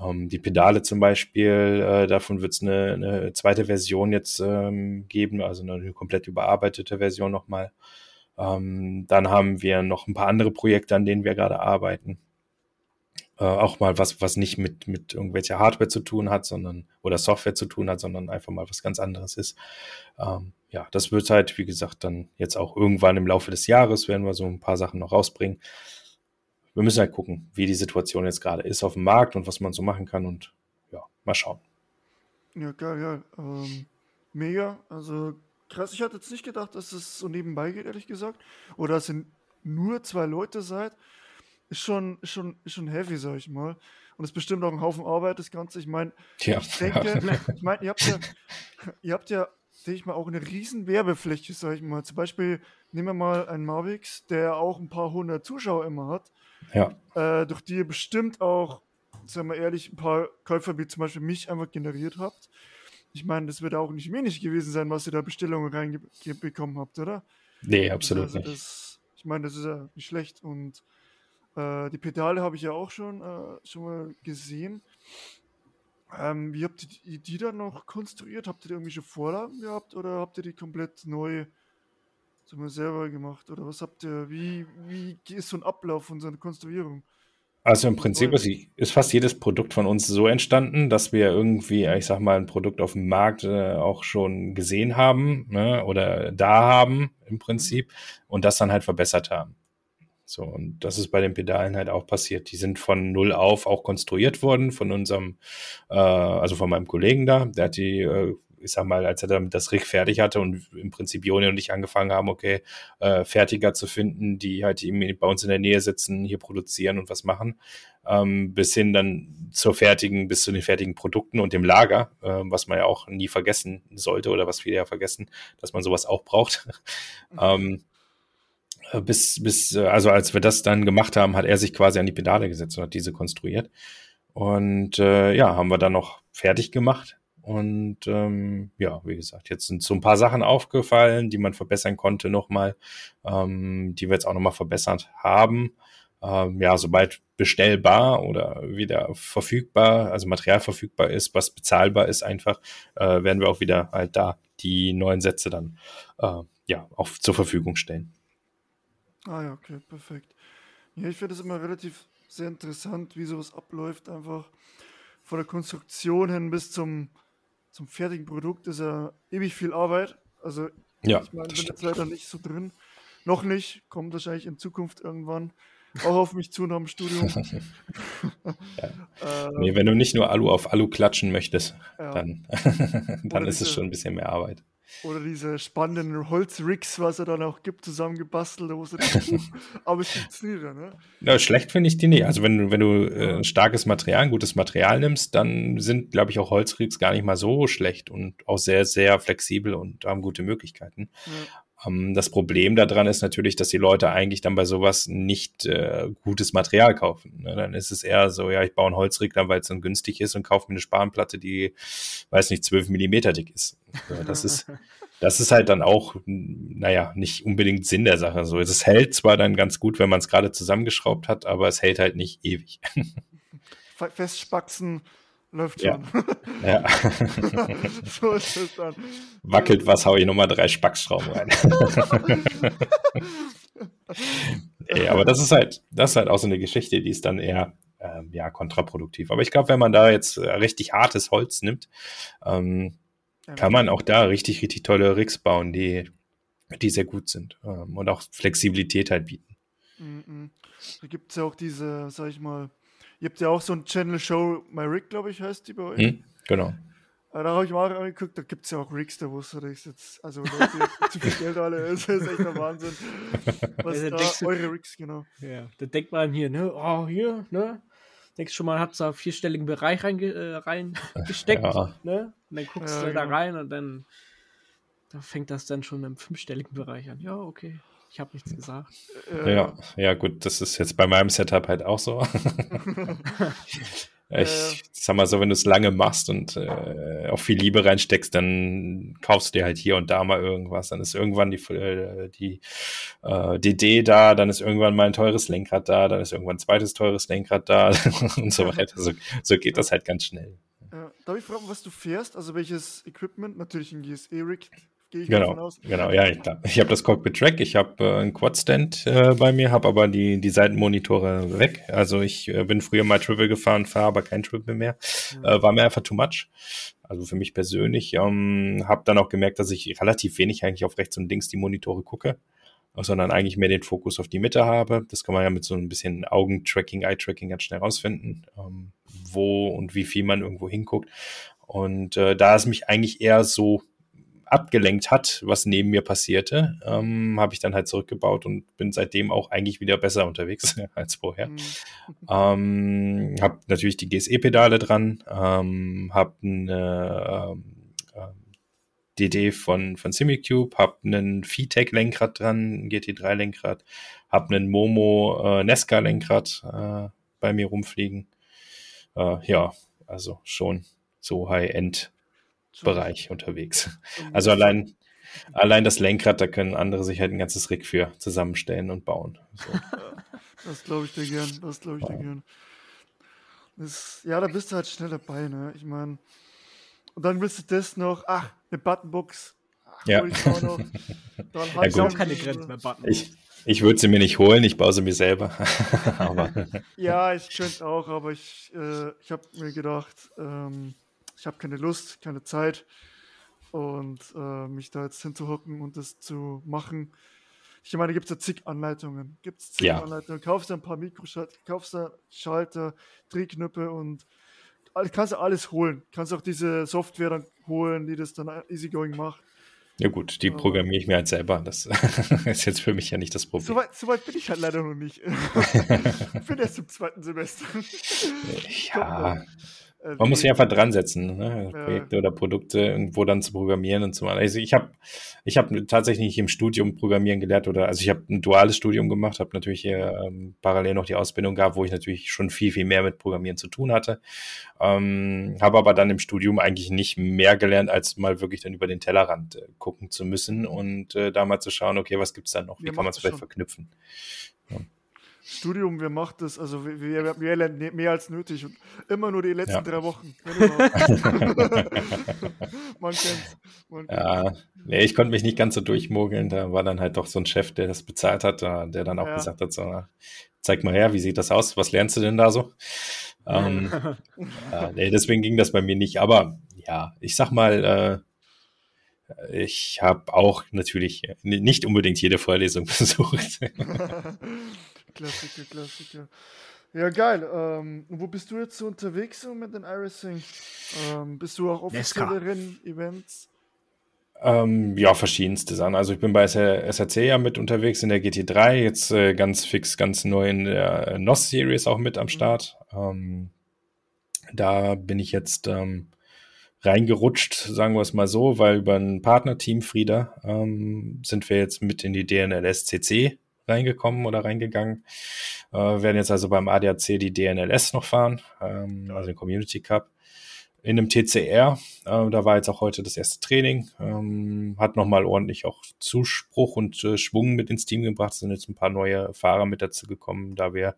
Ähm, die Pedale zum Beispiel, äh, davon wird es eine, eine, zweite Version jetzt ähm, geben, also eine komplett überarbeitete Version nochmal. Ähm, dann haben wir noch ein paar andere Projekte, an denen wir gerade arbeiten äh, auch mal was, was nicht mit, mit irgendwelcher Hardware zu tun hat, sondern oder Software zu tun hat, sondern einfach mal was ganz anderes ist. Ähm, ja, das wird halt, wie gesagt, dann jetzt auch irgendwann im Laufe des Jahres werden wir so ein paar Sachen noch rausbringen. Wir müssen halt gucken, wie die Situation jetzt gerade ist auf dem Markt und was man so machen kann und ja, mal schauen. Ja, geil, ja. Ähm, mega. Also krass, ich hatte jetzt nicht gedacht, dass es so nebenbei geht, ehrlich gesagt. Oder dass ihr nur zwei Leute seid ist schon, schon, schon heavy, sag ich mal. Und es ist bestimmt auch ein Haufen Arbeit, das Ganze. Ich meine, ja, ich denke, ich meine, ihr habt ja, ihr habt ja, denke ich mal, auch eine riesen Werbefläche, sag ich mal. Zum Beispiel, nehmen wir mal einen Marvix, der auch ein paar hundert Zuschauer immer hat. Ja. Äh, durch die ihr bestimmt auch, sagen wir ehrlich, ein paar Käufer wie zum Beispiel mich einfach generiert habt. Ich meine, das wird auch nicht wenig gewesen sein, was ihr da Bestellungen reinbekommen habt, oder? Nee, absolut also, nicht. Das, ich meine, das ist ja nicht schlecht und äh, die Pedale habe ich ja auch schon, äh, schon mal gesehen. Ähm, wie habt ihr die, dann noch konstruiert? Habt ihr da irgendwelche Vorlagen gehabt oder habt ihr die komplett neu wir, selber gemacht? Oder was habt ihr, wie, wie ist so ein Ablauf von so einer Konstruierung? Also im Prinzip ist, ist, fast jedes Produkt von uns so entstanden, dass wir irgendwie, ich sag mal, ein Produkt auf dem Markt äh, auch schon gesehen haben ne, oder da haben im Prinzip und das dann halt verbessert haben. So, und das ist bei den Pedalen halt auch passiert. Die sind von null auf auch konstruiert worden von unserem, äh, also von meinem Kollegen da. Der hat die äh, ich sag mal, als er damit das Rig fertig hatte und im Prinzip Joni und ich angefangen haben, okay, äh, Fertiger zu finden, die halt eben bei uns in der Nähe sitzen, hier produzieren und was machen, ähm, bis hin dann zur fertigen, bis zu den fertigen Produkten und dem Lager, äh, was man ja auch nie vergessen sollte oder was viele ja vergessen, dass man sowas auch braucht. (laughs) ähm, bis, bis, also als wir das dann gemacht haben, hat er sich quasi an die Pedale gesetzt und hat diese konstruiert. Und äh, ja, haben wir dann noch fertig gemacht. Und ähm, ja, wie gesagt, jetzt sind so ein paar Sachen aufgefallen, die man verbessern konnte nochmal, ähm, die wir jetzt auch nochmal verbessert haben. Ähm, ja, sobald bestellbar oder wieder verfügbar, also Material verfügbar ist, was bezahlbar ist einfach, äh, werden wir auch wieder halt da die neuen Sätze dann äh, ja auch zur Verfügung stellen. Ah ja, okay, perfekt. Ja, ich finde es immer relativ sehr interessant, wie sowas abläuft, einfach von der Konstruktion hin bis zum zum fertigen Produkt ist ja ewig viel Arbeit. Also ja, ich meine, bin jetzt leider nicht so drin. Noch nicht, kommt wahrscheinlich in Zukunft irgendwann auch auf mich zu nach dem Studium. (laughs) ja. (laughs) äh, nee, wenn du nicht nur Alu auf Alu klatschen möchtest, ja. dann, (laughs) dann ist diese, es schon ein bisschen mehr Arbeit. Oder diese spannenden Holzrigs, was er dann auch gibt, zusammengebastelt, (laughs) (laughs) aber es funktioniert ja, ne? Ja, schlecht finde ich die nicht. Also wenn du, wenn du äh, starkes Material, ein gutes Material nimmst, dann sind, glaube ich, auch Holzrigs gar nicht mal so schlecht und auch sehr, sehr flexibel und haben gute Möglichkeiten. Ja. Ähm, das Problem daran ist natürlich, dass die Leute eigentlich dann bei sowas nicht äh, gutes Material kaufen. Ne? Dann ist es eher so, ja, ich baue einen Holzregler, weil es dann günstig ist und kaufe mir eine Spanplatte, die, weiß nicht, 12 Millimeter dick ist. Das ist, (laughs) das ist halt dann auch, naja, nicht unbedingt Sinn der Sache. So, es hält zwar dann ganz gut, wenn man es gerade zusammengeschraubt hat, aber es hält halt nicht ewig. Festspaxen Läuft schon. Ja. ja. (laughs) so ist es dann. Wackelt was, hau ich nochmal drei Spackschrauben rein. (laughs) Ey, aber das ist halt, das ist halt auch so eine Geschichte, die ist dann eher ähm, ja, kontraproduktiv. Aber ich glaube, wenn man da jetzt äh, richtig hartes Holz nimmt, ähm, ja, kann man auch da richtig, richtig tolle Rigs bauen, die, die sehr gut sind ähm, und auch Flexibilität halt bieten. Mhm. Da gibt es ja auch diese, sag ich mal, Ihr habt ja auch so ein Channel Show, My Rig, glaube ich, heißt die bei euch. Hm, genau. Da habe ich mal angeguckt, da gibt es ja auch Rigs, da wusste ich jetzt, also Leute, zu viel Geld alle, das ist echt der Wahnsinn. (laughs) Was ja, da, du, eure Rigs, genau. Ja, da denkt man hier, ne, oh, hier, ne, denkst schon mal, hat es da vierstelligen Bereich reingesteckt, äh, reingesteckt, ja. ne, und dann guckst ja, du genau. da rein und dann, da fängt das dann schon im fünfstelligen Bereich an. Ja, okay. Ich habe nichts gesagt. Äh, ja, ja, gut, das ist jetzt bei meinem Setup halt auch so. (laughs) ich sag mal so, wenn du es lange machst und äh, auch viel Liebe reinsteckst, dann kaufst du dir halt hier und da mal irgendwas. Dann ist irgendwann die, äh, die äh, DD da, dann ist irgendwann mal ein teures Lenkrad da, dann ist irgendwann ein zweites teures Lenkrad da (laughs) und so weiter. So, so geht das halt ganz schnell. Ja. Darf ich fragen, was du fährst? Also welches Equipment? Natürlich ein GSE-Rig, gehe ich genau, davon aus. Genau, ja, ich, ich habe das Cockpit Track, ich habe äh, einen Quad-Stand äh, bei mir, habe aber die, die Seitenmonitore weg. Also ich äh, bin früher mal Triple gefahren, fahre aber kein Triple mehr. Mhm. Äh, war mir einfach too much. Also für mich persönlich. Ähm, habe dann auch gemerkt, dass ich relativ wenig eigentlich auf rechts und links die Monitore gucke sondern eigentlich mehr den Fokus auf die Mitte habe. Das kann man ja mit so ein bisschen Augentracking, Eye-Tracking ganz schnell rausfinden, ähm, wo und wie viel man irgendwo hinguckt. Und äh, da ist mich eigentlich eher so abgelenkt hat, was neben mir passierte, ähm, habe ich dann halt zurückgebaut und bin seitdem auch eigentlich wieder besser unterwegs (laughs) als vorher. Mhm. Ähm, habe natürlich die GSE-Pedale dran, ähm, habe eine äh, DD von, von Simicube, habe einen VTEC-Lenkrad dran, ein GT3-Lenkrad, habe einen Momo äh, Nesca-Lenkrad äh, bei mir rumfliegen. Äh, ja, also schon so High-End Bereich unterwegs. Also allein, allein das Lenkrad, da können andere sich halt ein ganzes Rig für zusammenstellen und bauen. So. (laughs) das glaube ich dir gern, (laughs) das glaube ich ja. dir gern. Das, ja, da bist du halt schnell dabei, ne? Ich meine, und dann willst du das noch, ach, eine Buttonbox. Ach, ja. Ich auch noch. (laughs) Dann ja, auch keine Grenzen mehr backen. Ich, ich würde sie mir nicht holen, ich baue sie mir selber. aber. Ja, ich könnte auch, aber ich, äh, ich habe mir gedacht, ähm, ich habe keine Lust, keine Zeit und äh, mich da jetzt hinzuhocken und das zu machen. Ich meine, gibt es ja zig Anleitungen. Gibt es zig ja. Anleitungen. Kaufst du ein paar Mikroschalter, kaufst du Schalter, Drehknöpfe und kannst du alles holen. Kannst auch diese Software dann holen, die das dann easygoing macht. Ja gut, die programmiere ich mir halt selber. Das (laughs) ist jetzt für mich ja nicht das Problem. Soweit so weit bin ich halt leider noch nicht. (laughs) ich bin erst im zweiten Semester. ja, äh, Man muss sich einfach dran setzen, ne? Projekte ja. oder Produkte irgendwo dann zu programmieren und so weiter. Also ich habe ich hab tatsächlich nicht im Studium Programmieren gelernt oder also ich habe ein duales Studium gemacht, habe natürlich hier ähm, parallel noch die Ausbildung gehabt, wo ich natürlich schon viel, viel mehr mit Programmieren zu tun hatte. Ähm, habe aber dann im Studium eigentlich nicht mehr gelernt, als mal wirklich dann über den Tellerrand äh, gucken zu müssen und äh, da mal zu schauen, okay, was gibt's da noch? Wie ja, kann man es vielleicht verknüpfen? Ja. Studium, wir macht das, also wir, wir, wir lernen ne, mehr als nötig und immer nur die letzten ja. drei Wochen. (laughs) man kennt man Ja, nee, ich konnte mich nicht ganz so durchmogeln. Da war dann halt doch so ein Chef, der das bezahlt hat, der dann auch ja. gesagt hat: so, zeig mal her, wie sieht das aus? Was lernst du denn da so? ähm, (laughs) äh, nee, deswegen ging das bei mir nicht. Aber ja, ich sag mal, äh, ich habe auch natürlich nicht unbedingt jede Vorlesung (laughs) besucht. Klassiker, Klassiker. Ja, geil. Ähm, wo bist du jetzt so unterwegs so mit den iRacing? Ähm, bist du auch offizielle Rennen-Events? Ähm, ja, verschiedenste Sachen. Also ich bin bei SRC ja mit unterwegs in der GT3, jetzt äh, ganz fix, ganz neu in der NOS-Series auch mit am mhm. Start. Mhm. da bin ich jetzt ähm, reingerutscht, sagen wir es mal so, weil über ein Partnerteam Frieda ähm, sind wir jetzt mit in die DNLS CC reingekommen oder reingegangen. Äh, werden jetzt also beim ADAC die DNLS noch fahren, ähm, also den Community Cup. In einem TCR, äh, da war jetzt auch heute das erste Training, ähm, hat nochmal ordentlich auch Zuspruch und äh, Schwung mit ins Team gebracht. Es sind jetzt ein paar neue Fahrer mit dazu gekommen, da wir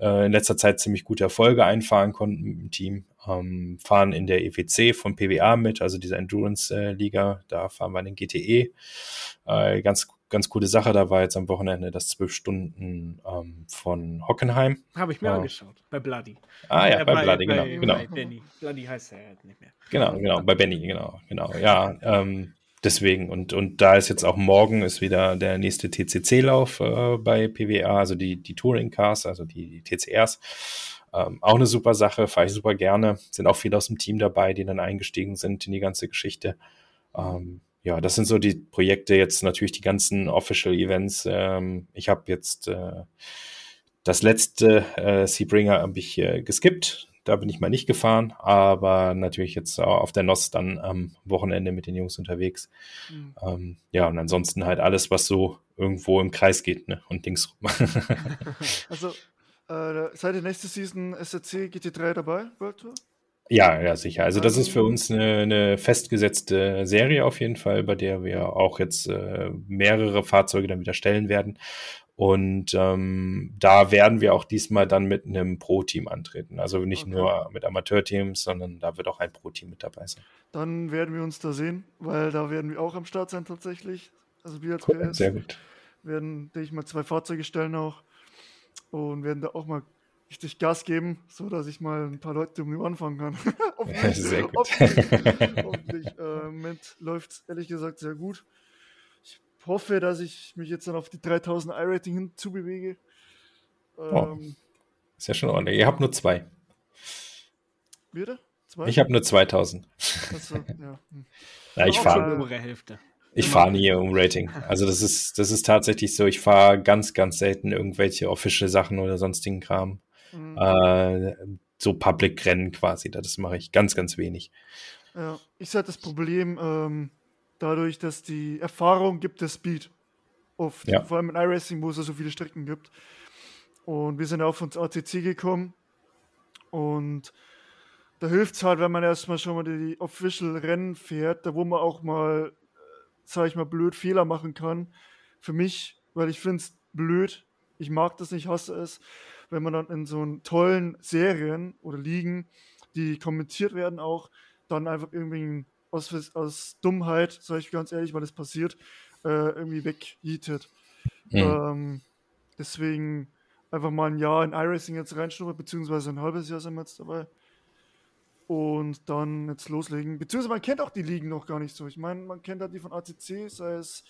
äh, in letzter Zeit ziemlich gute Erfolge einfahren konnten dem Team. Ähm, fahren in der EWC von PWA mit, also dieser Endurance-Liga, äh, da fahren wir in den GTE. Äh, ganz ganz coole Sache. Da war jetzt am Wochenende das zwölf Stunden ähm, von Hockenheim. Habe ich mir äh, angeschaut, bei Bloody. Ah ja, äh, bei, bei, Bloody, genau. Bei, genau. Bei Benny. Bloody heißt er ja nicht mehr. Genau, genau, bei Benny, genau, genau. Ja, ähm, deswegen. Und, und da ist jetzt auch morgen ist wieder der nächste TCC-Lauf äh, bei PWA, also die, die Touring Cars, also die, die TCRs. Ähm, auch eine super Sache, fahre ich super gerne. Sind auch viele aus dem Team dabei, die dann eingestiegen sind in die ganze Geschichte. Ähm, ja, das sind so die Projekte jetzt natürlich die ganzen Official Events. Ähm, ich habe jetzt äh, das letzte äh, Seabringer habe ich äh, geskippt. Da bin ich mal nicht gefahren, aber natürlich jetzt auf der NOS dann am Wochenende mit den Jungs unterwegs. Mhm. Ähm, ja, und ansonsten halt alles, was so irgendwo im Kreis geht ne? und Dings rum. (laughs) also äh, seid ihr nächste Season SRC GT3 dabei, World Tour? Ja, ja, sicher. Also das ist für uns eine, eine festgesetzte Serie auf jeden Fall, bei der wir auch jetzt äh, mehrere Fahrzeuge dann wieder stellen werden. Und ähm, da werden wir auch diesmal dann mit einem Pro-Team antreten. Also nicht okay. nur mit Amateurteams, sondern da wird auch ein Pro-Team mit dabei sein. Dann werden wir uns da sehen, weil da werden wir auch am Start sein tatsächlich. Also wir als cool, PS sehr gut. werden, denke ich mal, zwei Fahrzeuge stellen auch und werden da auch mal richtig Gas geben, so dass ich mal ein paar Leute um die Ohren fangen kann. (laughs) hoffentlich, sehr gut. hoffentlich, hoffentlich. Äh, Moment läuft ehrlich gesagt sehr gut. Ich hoffe, dass ich mich jetzt dann auf die 3000 I-Rating hinzubewege. Oh. Ähm, oh. Ist ja schon ordentlich. Ihr habt nur zwei. Bitte? Zwei? Ich habe nur 2000. Achso, ja. Hm. (laughs) ja ich fahre. Ich fahre nie um Rating. Also das ist, das ist tatsächlich so. Ich fahre ganz, ganz selten irgendwelche official Sachen oder sonstigen Kram. Mhm. Äh, so Public-Rennen quasi, das mache ich ganz, ganz wenig. Ja, ich sehe das Problem ähm, dadurch, dass die Erfahrung gibt der Speed. Oft. Ja. Vor allem in iRacing, wo es so viele Strecken gibt. Und wir sind auch von ATC gekommen. Und da hilft es halt, wenn man erstmal schon mal die Official Rennen fährt, da wo man auch mal, äh, sag ich mal, blöd Fehler machen kann. Für mich, weil ich finde es blöd. Ich mag das nicht, hasse es wenn man dann in so tollen Serien oder Ligen, die kommentiert werden auch, dann einfach irgendwie aus, aus Dummheit, sage ich ganz ehrlich, weil das passiert, äh, irgendwie wegjietet. Mhm. Ähm, deswegen einfach mal ein Jahr in iRacing jetzt reinschnuppern, beziehungsweise ein halbes Jahr sind wir jetzt dabei. Und dann jetzt loslegen. Beziehungsweise man kennt auch die Ligen noch gar nicht so. Ich meine, man kennt halt die von ACC, sei es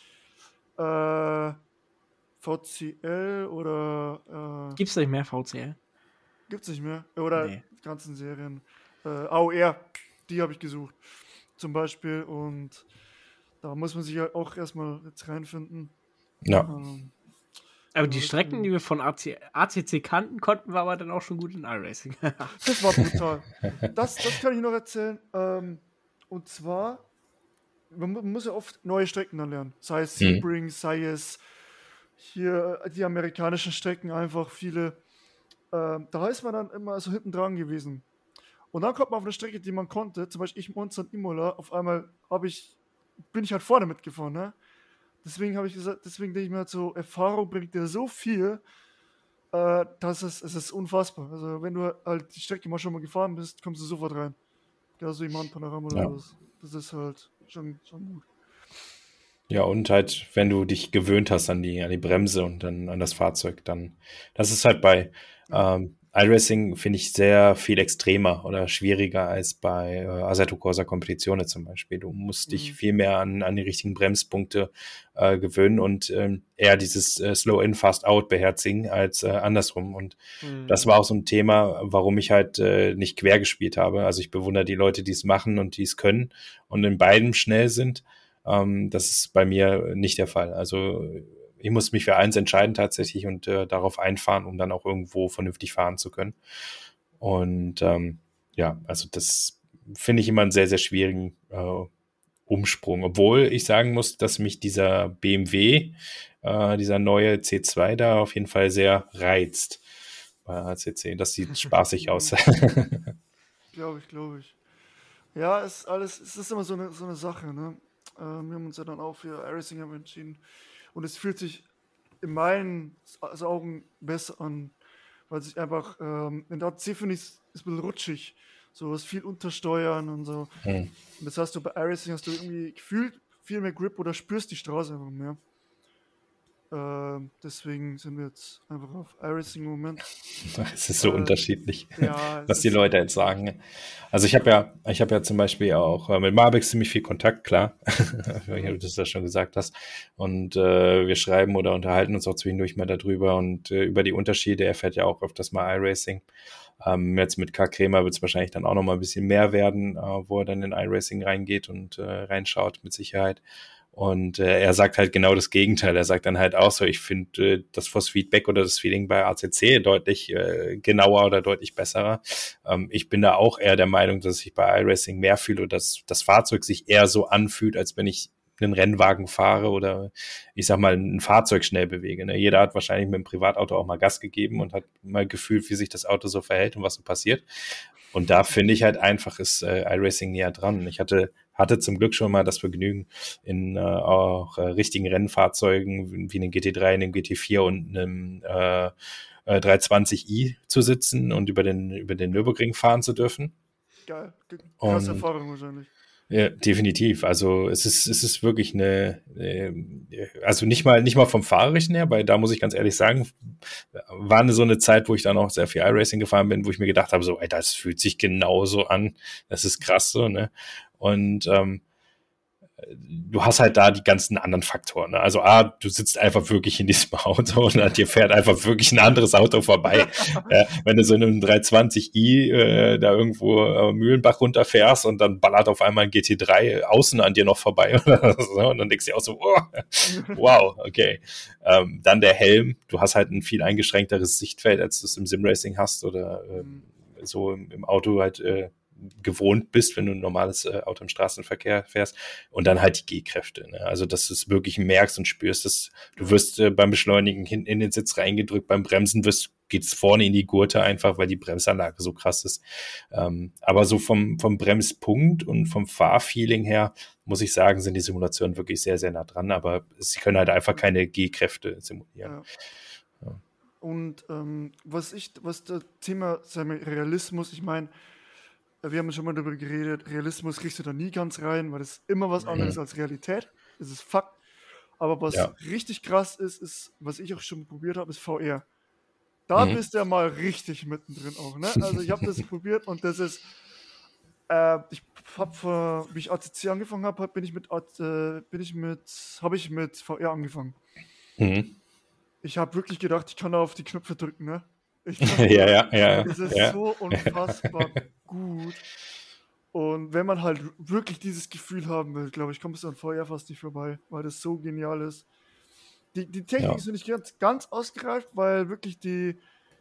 äh, VCL oder. Äh, Gibt's nicht mehr VCL? Gibt's nicht mehr. Oder nee. die ganzen Serien. Äh, AOR, die habe ich gesucht. Zum Beispiel. Und da muss man sich ja auch erstmal jetzt reinfinden. Ja. Ähm, aber die Strecken, die wir von AC, ACC kannten, konnten wir aber dann auch schon gut in iRacing. (laughs) das war brutal. (laughs) Das, das kann ich noch erzählen. Ähm, und zwar, man, muss ja oft neue Strecken dann lernen. Sei es mhm. Sebring, mhm. sei es hier die amerikanischen Strecken, einfach viele. Ähm, da ist man dann immer so hinten dran gewesen. Und dann kommt man auf eine Strecke, die man konnte, zum Beispiel ich Monster und Imola, auf einmal ich, bin ich halt vorne mitgefahren, ne? Deswegen habe ich gesagt, deswegen denke ich mir halt so, Erfahrung bringt dir so viel, äh, dass es, es ist unfassbar. Also wenn du halt die Strecke mal schon mal gefahren bist, kommst du sofort rein. Genauso wie Panorama oder ja. was. Das ist halt schon, schon gut. Ja, und halt, wenn du dich gewöhnt hast an die, an die Bremse und dann an das Fahrzeug, dann, das ist halt bei, ähm, iRacing finde ich sehr viel extremer oder schwieriger als bei äh, Assetto Corsa Competizione zum Beispiel. Du musst mhm. dich viel mehr an, an die richtigen Bremspunkte äh, gewöhnen und ähm, eher dieses äh, Slow In, Fast Out beherzigen als äh, andersrum. Und mhm. das war auch so ein Thema, warum ich halt äh, nicht quer gespielt habe. Also ich bewundere die Leute, die es machen und die es können und in beiden schnell sind. Ähm, das ist bei mir nicht der Fall. Also ich muss mich für eins entscheiden tatsächlich und äh, darauf einfahren, um dann auch irgendwo vernünftig fahren zu können. Und ähm, ja, also das finde ich immer einen sehr, sehr schwierigen äh, Umsprung. Obwohl ich sagen muss, dass mich dieser BMW, äh, dieser neue C2 da auf jeden Fall sehr reizt bei ACC. Das sieht (laughs) spaßig aus. (laughs) glaube ich, glaube ich. Ja, es ist alles, es ist immer so eine, so eine Sache, ne? Äh, wir haben uns ja dann auch für iRacing entschieden. Und es fühlt sich in meinen Augen besser an, weil sich einfach, ähm, in der C finde ich, ist ein bisschen rutschig. So was viel untersteuern und so. Hm. Und das hast du bei iRacing hast du irgendwie gefühlt viel mehr Grip oder spürst die Straße einfach mehr. Äh, deswegen sind wir jetzt einfach auf iRacing im Moment. (laughs) Es ist so äh, unterschiedlich, ja, (laughs) was die Leute jetzt sagen. Also ich habe ja, ich habe ja zum Beispiel auch äh, mit Marbix ziemlich viel Kontakt, klar, (laughs) wie du das ja schon gesagt hast. Und äh, wir schreiben oder unterhalten uns auch zwischendurch mal darüber und äh, über die Unterschiede. Er fährt ja auch öfters mal iRacing. Ähm, jetzt mit K. Kremer wird es wahrscheinlich dann auch noch mal ein bisschen mehr werden, äh, wo er dann in iRacing reingeht und äh, reinschaut mit Sicherheit. Und äh, er sagt halt genau das Gegenteil. Er sagt dann halt auch so, ich finde äh, das Force Feedback oder das Feeling bei ACC deutlich äh, genauer oder deutlich besserer. Ähm, ich bin da auch eher der Meinung, dass ich bei iRacing mehr fühle und dass das Fahrzeug sich eher so anfühlt, als wenn ich einen Rennwagen fahre oder ich sag mal ein Fahrzeug schnell bewege. Ne? Jeder hat wahrscheinlich mit dem Privatauto auch mal Gas gegeben und hat mal gefühlt, wie sich das Auto so verhält und was so passiert. Und da finde ich halt einfach ist äh, iRacing näher dran. Ich hatte hatte zum Glück schon mal das Vergnügen, in äh, auch äh, richtigen Rennfahrzeugen wie einem GT3, einem GT4 und einem äh, 320i äh, zu sitzen und über den, über den Nürburgring fahren zu dürfen. Geil, krasse Erfahrung wahrscheinlich. Ja, definitiv. Also es ist, es ist wirklich eine, also nicht mal, nicht mal vom Fahrerischen her, weil da muss ich ganz ehrlich sagen, war eine so eine Zeit, wo ich dann auch sehr viel iRacing gefahren bin, wo ich mir gedacht habe, so, ey, das fühlt sich genauso an. Das ist krass so, ne? Und ähm, du hast halt da die ganzen anderen Faktoren. Ne? Also A, du sitzt einfach wirklich in diesem (laughs) Auto und dir fährt einfach wirklich ein anderes Auto vorbei. (laughs) ja, wenn du so in einem 320i äh, da irgendwo äh, Mühlenbach runterfährst und dann ballert auf einmal ein GT3 außen an dir noch vorbei (laughs) oder so, und dann denkst du dir auch so, oh, wow, okay. Ähm, dann der Helm, du hast halt ein viel eingeschränkteres Sichtfeld, als du es im Simracing hast oder äh, so im, im Auto halt äh, gewohnt bist, wenn du ein normales äh, Auto im Straßenverkehr fährst. Und dann halt die G-Kräfte. Ne? Also, dass du es wirklich merkst und spürst, dass du wirst äh, beim Beschleunigen hinten in den Sitz reingedrückt, beim Bremsen wirst geht's vorne in die Gurte einfach, weil die Bremsanlage so krass ist. Ähm, aber so vom, vom Bremspunkt und vom Fahrfeeling her, muss ich sagen, sind die Simulationen wirklich sehr, sehr nah dran, aber sie können halt einfach keine G-Kräfte simulieren. Ja. Ja. Und ähm, was ich, was das Thema Realismus, ich meine, wir haben schon mal darüber geredet, Realismus kriegst du da nie ganz rein, weil das ist immer was anderes als Realität. Das ist Fakt. Aber was ja. richtig krass ist, ist, was ich auch schon probiert habe, ist VR. Da mhm. bist du ja mal richtig mittendrin auch. Ne? Also ich habe das (laughs) probiert und das ist, äh, ich habe wie ich ACC angefangen habe, bin ich mit, äh, bin ich mit, habe ich mit VR angefangen. Mhm. Ich habe wirklich gedacht, ich kann da auf die Knöpfe drücken, ne? Dachte, (laughs) ja, ja, ja. Das ist ja. so unfassbar gut. Und wenn man halt wirklich dieses Gefühl haben will, glaube ich, kommt es an VR fast nicht vorbei, weil das so genial ist. Die, die Technik ja. ist nicht ganz, ganz ausgereift, weil wirklich die,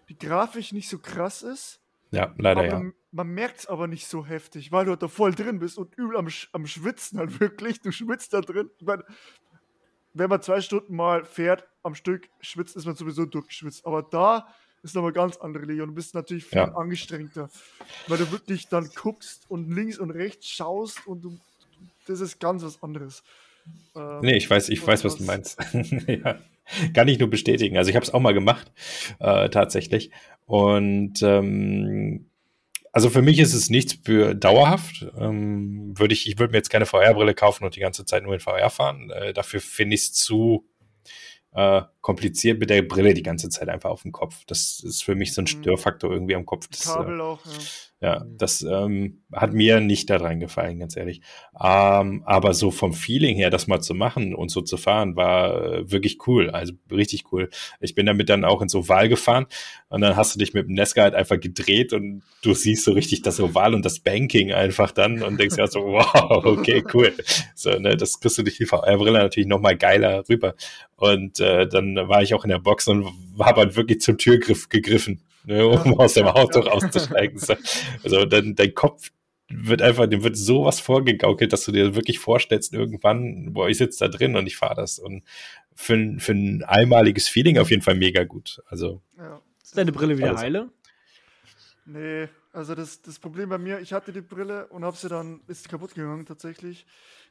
die Grafik nicht so krass ist. Ja, leider aber ja. Man merkt es aber nicht so heftig, weil du da voll drin bist und übel am, am Schwitzen halt (laughs) wirklich. Du schwitzt da drin. Ich meine, wenn man zwei Stunden mal fährt am Stück, schwitzt, ist man sowieso durchgeschwitzt. Aber da ist nochmal ganz andere Liga und du bist natürlich viel ja. angestrengter, weil du wirklich dann guckst und links und rechts schaust und du, das ist ganz was anderes. Ähm, nee, ich weiß, ich weiß, was du meinst. (laughs) ja. Kann ich nur bestätigen. Also ich habe es auch mal gemacht, äh, tatsächlich. Und ähm, also für mich ist es nichts für dauerhaft. Ähm, würde ich, ich würde mir jetzt keine VR-Brille kaufen und die ganze Zeit nur in VR fahren. Äh, dafür finde ich es zu äh, kompliziert mit der Brille die ganze Zeit einfach auf dem Kopf. Das ist für mich so ein mhm. Störfaktor irgendwie am Kopf. Das, Kabel äh, auch, ja. Ja, mhm. das ähm, hat mir nicht daran gefallen, ganz ehrlich. Ähm, aber so vom Feeling her, das mal zu machen und so zu fahren, war äh, wirklich cool. Also richtig cool. Ich bin damit dann auch ins Oval gefahren und dann hast du dich mit dem Nesca halt einfach gedreht und du siehst so richtig das Oval und das Banking einfach dann und denkst ja so, (laughs) wow, okay, cool. So, ne, das kriegst du durch die VR-Brille natürlich nochmal geiler rüber. Und äh, dann war ich auch in der Box und habe halt wirklich zum Türgriff gegriffen ne, um aus dem Auto rauszusteigen. Also dein, dein Kopf wird einfach, dem wird sowas vorgegaukelt, dass du dir wirklich vorstellst, irgendwann, boah, ich sitze da drin und ich fahre das. Und für, für ein einmaliges Feeling auf jeden Fall mega gut. Also. Ja. Ist deine Brille wieder heile? Nee, also das, das Problem bei mir, ich hatte die Brille und habe sie dann, ist kaputt gegangen tatsächlich,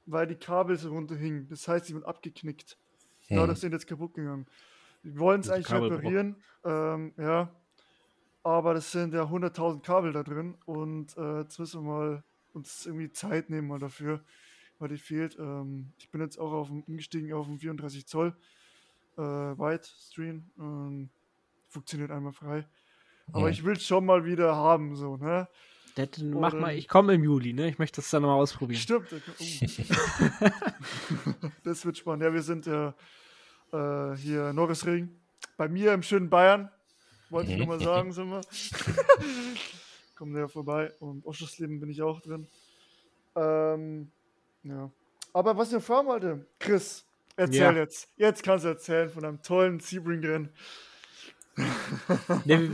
weil die Kabel so runterhingen. Das heißt, sie sind abgeknickt. Hm. Ja, das sind jetzt kaputt gegangen. Wir wollen es eigentlich reparieren. Ähm, ja, aber das sind ja 100.000 Kabel da drin und äh, jetzt müssen wir mal uns irgendwie Zeit nehmen mal dafür, weil die fehlt. Ähm, ich bin jetzt auch auf dem, umgestiegen auf dem 34 Zoll äh, Widescreen. Ähm, funktioniert einmal frei. Aber ja. ich will es schon mal wieder haben, so, ne? Das, mach mal, ich komme im Juli, ne? Ich möchte das dann mal ausprobieren. Stimmt. Oh. (laughs) das wird spannend. Ja, wir sind ja äh, hier Norrisring. Bei mir im schönen Bayern. Wollte ich nur mal sagen, sind wir. (laughs) Kommen ja vorbei. Und Oschersleben bin ich auch drin. Ähm, ja. Aber was ich noch fragen wollte, Chris, erzähl ja. jetzt. Jetzt kannst du erzählen von einem tollen Sebring-Rennen. Ne,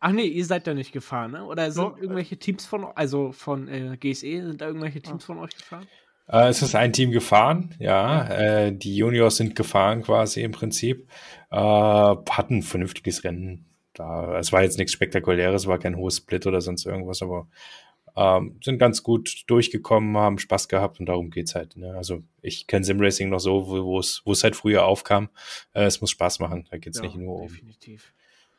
ach nee, ihr seid da nicht gefahren, ne? Oder sind no, irgendwelche Teams von, also von äh, GSE, sind da irgendwelche Teams ah. von euch gefahren? Äh, es ist ein Team gefahren, ja. Äh, die Juniors sind gefahren quasi im Prinzip. Äh, hatten ein vernünftiges Rennen da, es war jetzt nichts Spektakuläres, war kein hohes Split oder sonst irgendwas, aber ähm, sind ganz gut durchgekommen, haben Spaß gehabt und darum geht's halt. Ne? Also ich kenne Simracing noch so, wo es wo es halt früher aufkam. Äh, es muss Spaß machen. Da geht's ja, nicht nur um,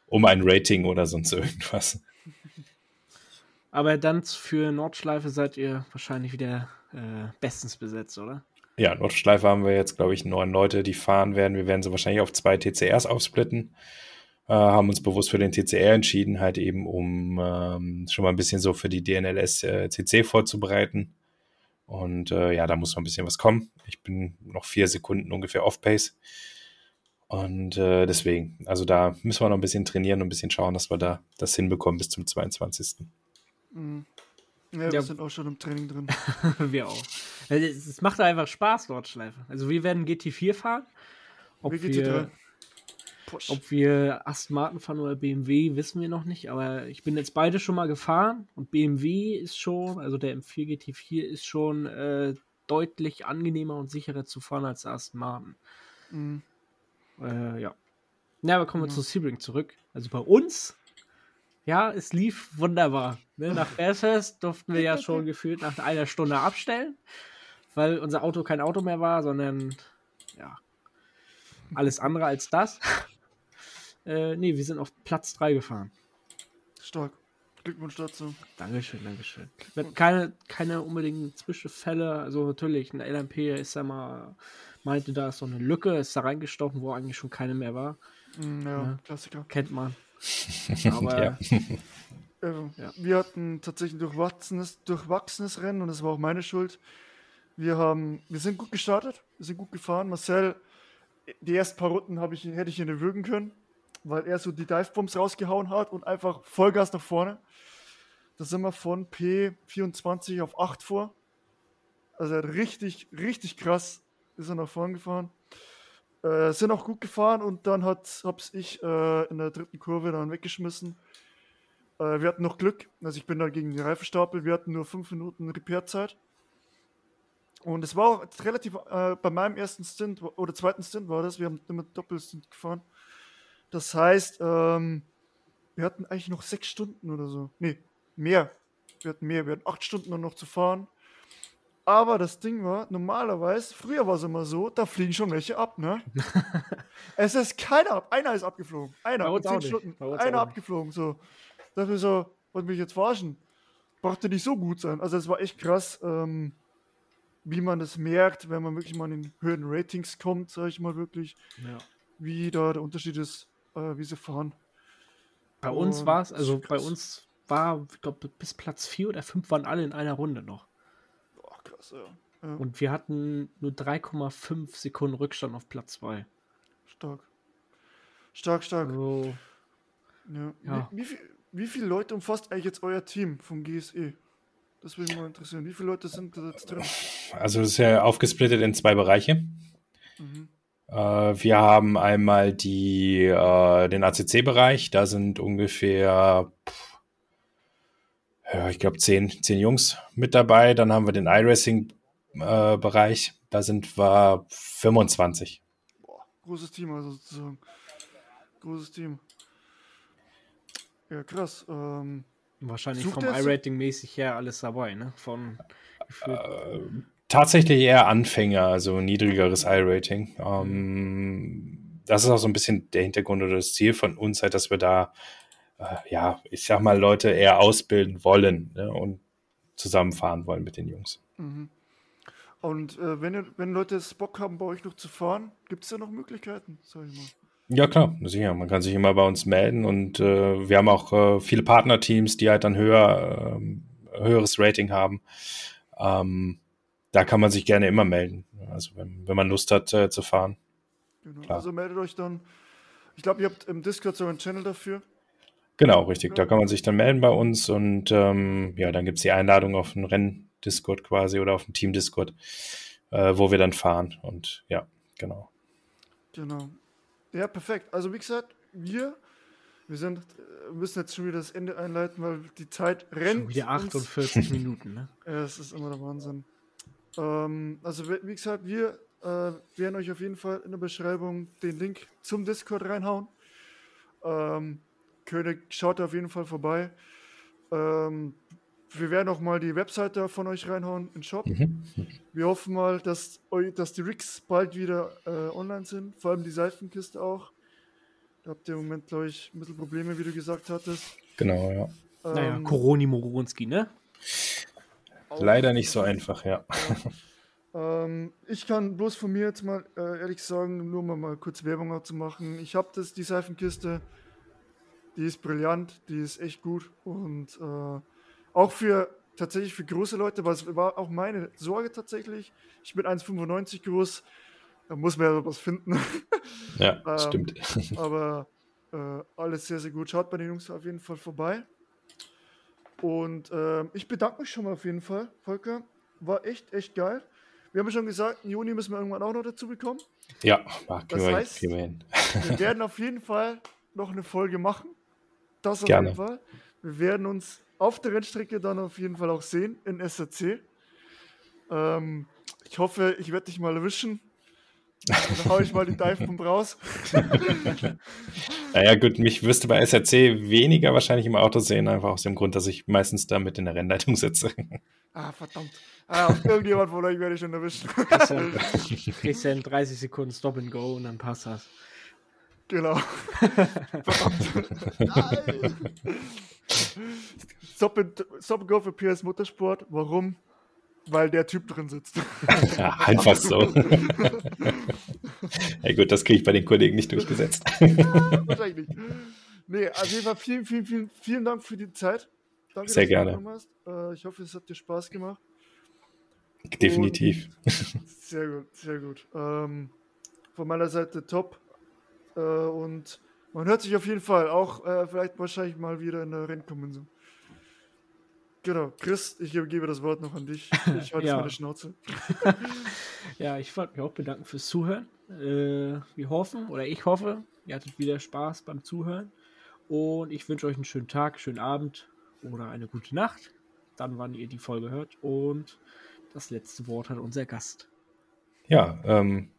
um ein Rating oder sonst irgendwas. (laughs) Aber dann für Nordschleife seid ihr wahrscheinlich wieder äh, bestens besetzt, oder? Ja, Nordschleife haben wir jetzt, glaube ich, neun Leute, die fahren werden. Wir werden sie wahrscheinlich auf zwei TCRs aufsplitten haben uns bewusst für den TCR entschieden, halt eben um ähm, schon mal ein bisschen so für die DNLS äh, CC vorzubereiten. Und äh, ja, da muss noch ein bisschen was kommen. Ich bin noch vier Sekunden ungefähr off-pace. Und äh, deswegen, also da müssen wir noch ein bisschen trainieren und ein bisschen schauen, dass wir da das hinbekommen bis zum 22. Mhm. Ja, wir ja. sind auch schon im Training drin. (laughs) wir auch. Es macht einfach Spaß, Nordschleife. Also wir werden GT4 fahren. Ob wir, wir Push. Ob wir Aston Martin fahren oder BMW, wissen wir noch nicht, aber ich bin jetzt beide schon mal gefahren und BMW ist schon, also der M4 GT4 ist schon äh, deutlich angenehmer und sicherer zu fahren als Aston Martin. Mhm. Äh, ja. Na, aber kommen wir mhm. zu Sebring zurück. Also bei uns, ja, es lief wunderbar. Ne? Nach Bearfest durften wir ja schon (laughs) gefühlt nach einer Stunde abstellen, weil unser Auto kein Auto mehr war, sondern ja, alles andere als das. Äh, nee, wir sind auf Platz 3 gefahren. Stark. Glückwunsch dazu. Dankeschön, Dankeschön. Keine, keine unbedingten Zwischenfälle. Also natürlich, ein LMP ist ja mal, meinte, da ist so eine Lücke, ist da reingestochen, wo eigentlich schon keine mehr war. Mm, ja, ja. Klassiker. Kennt man. (laughs) Aber ja. (laughs) Äh, ja. wir hatten tatsächlich durchwachsenes, durchwachsenes Rennen und das war auch meine Schuld. Wir haben, wir sind gut gestartet, wir sind gut gefahren. Marcel, die ersten paar Runden ich, hätte ich ihn erwürgen können, weil er so die Divebombs rausgehauen hat und einfach Vollgas nach vorne. Da sind wir von P24 auf 8 vor. Also richtig, richtig krass ist er nach vorne gefahren. Äh, sind auch gut gefahren und dann hat, hab's ich äh, in der dritten Kurve dann weggeschmissen. Äh, wir hatten noch Glück, also ich bin da gegen den Reifenstapel, wir hatten nur 5 Minuten Repairzeit. Und es war auch relativ, äh, bei meinem ersten Stint oder zweiten Stint war das, wir haben immer Doppelstint gefahren. Das heißt, ähm, wir hatten eigentlich noch sechs Stunden oder so. Nee, mehr. Wir hatten mehr, wir hatten acht Stunden noch zu fahren. Aber das Ding war, normalerweise, früher war es immer so, da fliegen schon welche ab, ne? (laughs) es ist keiner ab, einer ist abgeflogen. Einer, in zehn Stunden, einer abgeflogen, so. Da dachte ich so, wollte mich jetzt verarschen. Brauchte nicht so gut sein. Also es war echt krass. Ähm, wie man das merkt, wenn man wirklich mal in den höheren Ratings kommt, sage ich mal wirklich, ja. wie da der Unterschied ist, äh, wie sie fahren. Bei uns war es, also bei uns war, ich glaube, bis Platz 4 oder 5 waren alle in einer Runde noch. Boah, krass, ja. ja. Und wir hatten nur 3,5 Sekunden Rückstand auf Platz 2. Stark. Stark, stark. Also, ja. ja. Wie, wie, viel, wie viele Leute umfasst eigentlich jetzt euer Team vom GSE? Das würde mich mal interessieren. Wie viele Leute sind da jetzt drin? Also es ist ja aufgesplittet in zwei Bereiche. Äh, wir haben einmal die, äh, den ACC-Bereich. Da sind ungefähr, ja, ich glaube, zehn, zehn Jungs mit dabei. Dann haben wir den iRacing-Bereich. Da sind wir 25. Boah, großes Team also sozusagen. Großes Team. Ja, krass. Ähm, Wahrscheinlich vom iRating mäßig her alles dabei, ne? Von äh, tatsächlich eher Anfänger, also niedrigeres iRating. Ähm, das ist auch so ein bisschen der Hintergrund oder das Ziel von uns, halt, dass wir da, äh, ja, ich sag mal, Leute eher ausbilden wollen ne? und zusammenfahren wollen mit den Jungs. Mhm. Und äh, wenn, wenn Leute es Bock haben, bei euch noch zu fahren, gibt es da noch Möglichkeiten, sag ich mal? Ja, klar, sicher. Man kann sich immer bei uns melden und äh, wir haben auch äh, viele Partnerteams, die halt dann höher, äh, höheres Rating haben. Ähm, da kann man sich gerne immer melden. Also wenn, wenn man Lust hat äh, zu fahren. Genau. Also meldet euch dann. Ich glaube, ihr habt im Discord so einen Channel dafür. Genau, richtig. Da kann man sich dann melden bei uns und ähm, ja, dann gibt es die Einladung auf den Renn-Discord quasi oder auf den Team-Discord, äh, wo wir dann fahren. Und ja, genau. Genau. Ja, perfekt. Also wie gesagt, wir, wir sind, äh, müssen jetzt schon wieder das Ende einleiten, weil die Zeit rennt. Schon wieder 48 Minuten, ne? (laughs) Ja, das ist immer der Wahnsinn. Ähm, also wie gesagt, wir äh, werden euch auf jeden Fall in der Beschreibung den Link zum Discord reinhauen. Ähm, König, schaut auf jeden Fall vorbei. Ähm, wir werden auch mal die Webseite von euch reinhauen in den Shop. Mhm. Wir hoffen mal, dass, dass die Rigs bald wieder äh, online sind, vor allem die Seifenkiste auch. Da habt ihr im Moment, glaube ich, ein bisschen Probleme, wie du gesagt hattest. Genau, ja. Ähm, naja, Koroni Moronski, ne? Leider nicht so einfach, ja. ja. ähm, ich kann bloß von mir jetzt mal äh, ehrlich sagen, nur mal, mal kurz Werbung zu machen. Ich habe das, die Seifenkiste, die ist brillant, die ist echt gut und äh, auch für tatsächlich für große Leute, was war auch meine Sorge tatsächlich. Ich bin 1,95 groß, da muss man ja was finden. Ja, (laughs) ähm, stimmt. (laughs) Aber äh, alles sehr, sehr gut. Schaut bei den Jungs auf jeden Fall vorbei. Und äh, ich bedanke mich schon mal auf jeden Fall, Volker. War echt, echt geil. Wir haben ja schon gesagt, im Juni müssen wir irgendwann auch noch dazu bekommen. Ja, das wir, heißt, wir, wir (laughs) werden auf jeden Fall noch eine Folge machen. Das auf Gerne. jeden Fall. Wir werden uns auf der Rennstrecke dann auf jeden Fall auch sehen in SRC. Ähm, ich hoffe, ich werde dich mal erwischen. Dann haue ich mal die Dive-Pump (laughs) raus. (laughs) naja, gut, mich wirst du bei SRC weniger wahrscheinlich im Auto sehen, einfach aus dem Grund, dass ich meistens da mit in der Rennleitung sitze. Ah, verdammt. Ah, irgendjemand von euch werde ich schon erwischen. Kriegst ja in 30 Sekunden Stop and Go und dann passt das. Genau. (laughs) Verdammt. Nein. Stop, Go für PS Motorsport. Warum? Weil der Typ drin sitzt. Ja, einfach so. (laughs) ja gut, das kriege ich bei den Kollegen nicht durchgesetzt. (laughs) Wahrscheinlich nicht. Nee, auf jeden Fall vielen, vielen, vielen, vielen Dank für die Zeit. Danke, Sehr gerne. Äh, ich hoffe, es hat dir Spaß gemacht. Definitiv. Und sehr gut, sehr gut. Ähm, von meiner Seite top. Äh, und man hört sich auf jeden Fall auch äh, vielleicht wahrscheinlich mal wieder in der Rennkommission. Genau, Chris, ich gebe das Wort noch an dich. Ich halte (laughs) ja. meine Schnauze. (laughs) ja, ich wollte mich auch bedanken fürs Zuhören. Äh, wir hoffen, oder ich hoffe, ihr hattet wieder Spaß beim Zuhören. Und ich wünsche euch einen schönen Tag, schönen Abend oder eine gute Nacht. Dann, wann ihr die Folge hört. Und das letzte Wort hat unser Gast. Ja, ähm,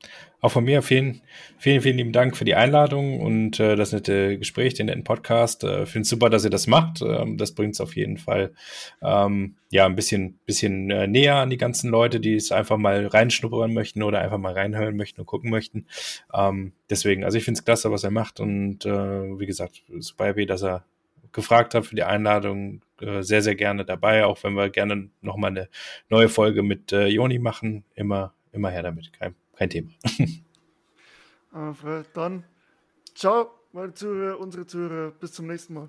auch von mir vielen, vielen, vielen lieben Dank für die Einladung und äh, das nette Gespräch, den netten Podcast. Äh, Finde es super, dass ihr das macht. Ähm, das bringt es auf jeden Fall ähm, ja ein bisschen, bisschen äh, näher an die ganzen Leute, die es einfach mal reinschnuppern möchten oder einfach mal reinhören möchten und gucken möchten. Ähm, deswegen, also ich finde es klasse, was er macht und äh, wie gesagt, super happy, dass er gefragt hat für die Einladung. Äh, sehr, sehr gerne dabei, auch wenn wir gerne nochmal eine neue Folge mit äh, Joni machen. Immer immer her damit, kein, kein Thema. (laughs) Dann ciao, meine Zuhörer, unsere Zuhörer, bis zum nächsten Mal.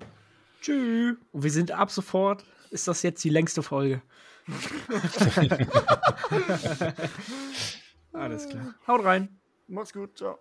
Tschüss. Und wir sind ab sofort, ist das jetzt die längste Folge. (laughs) (laughs) Alles klar. Haut rein. Mach's gut, ciao.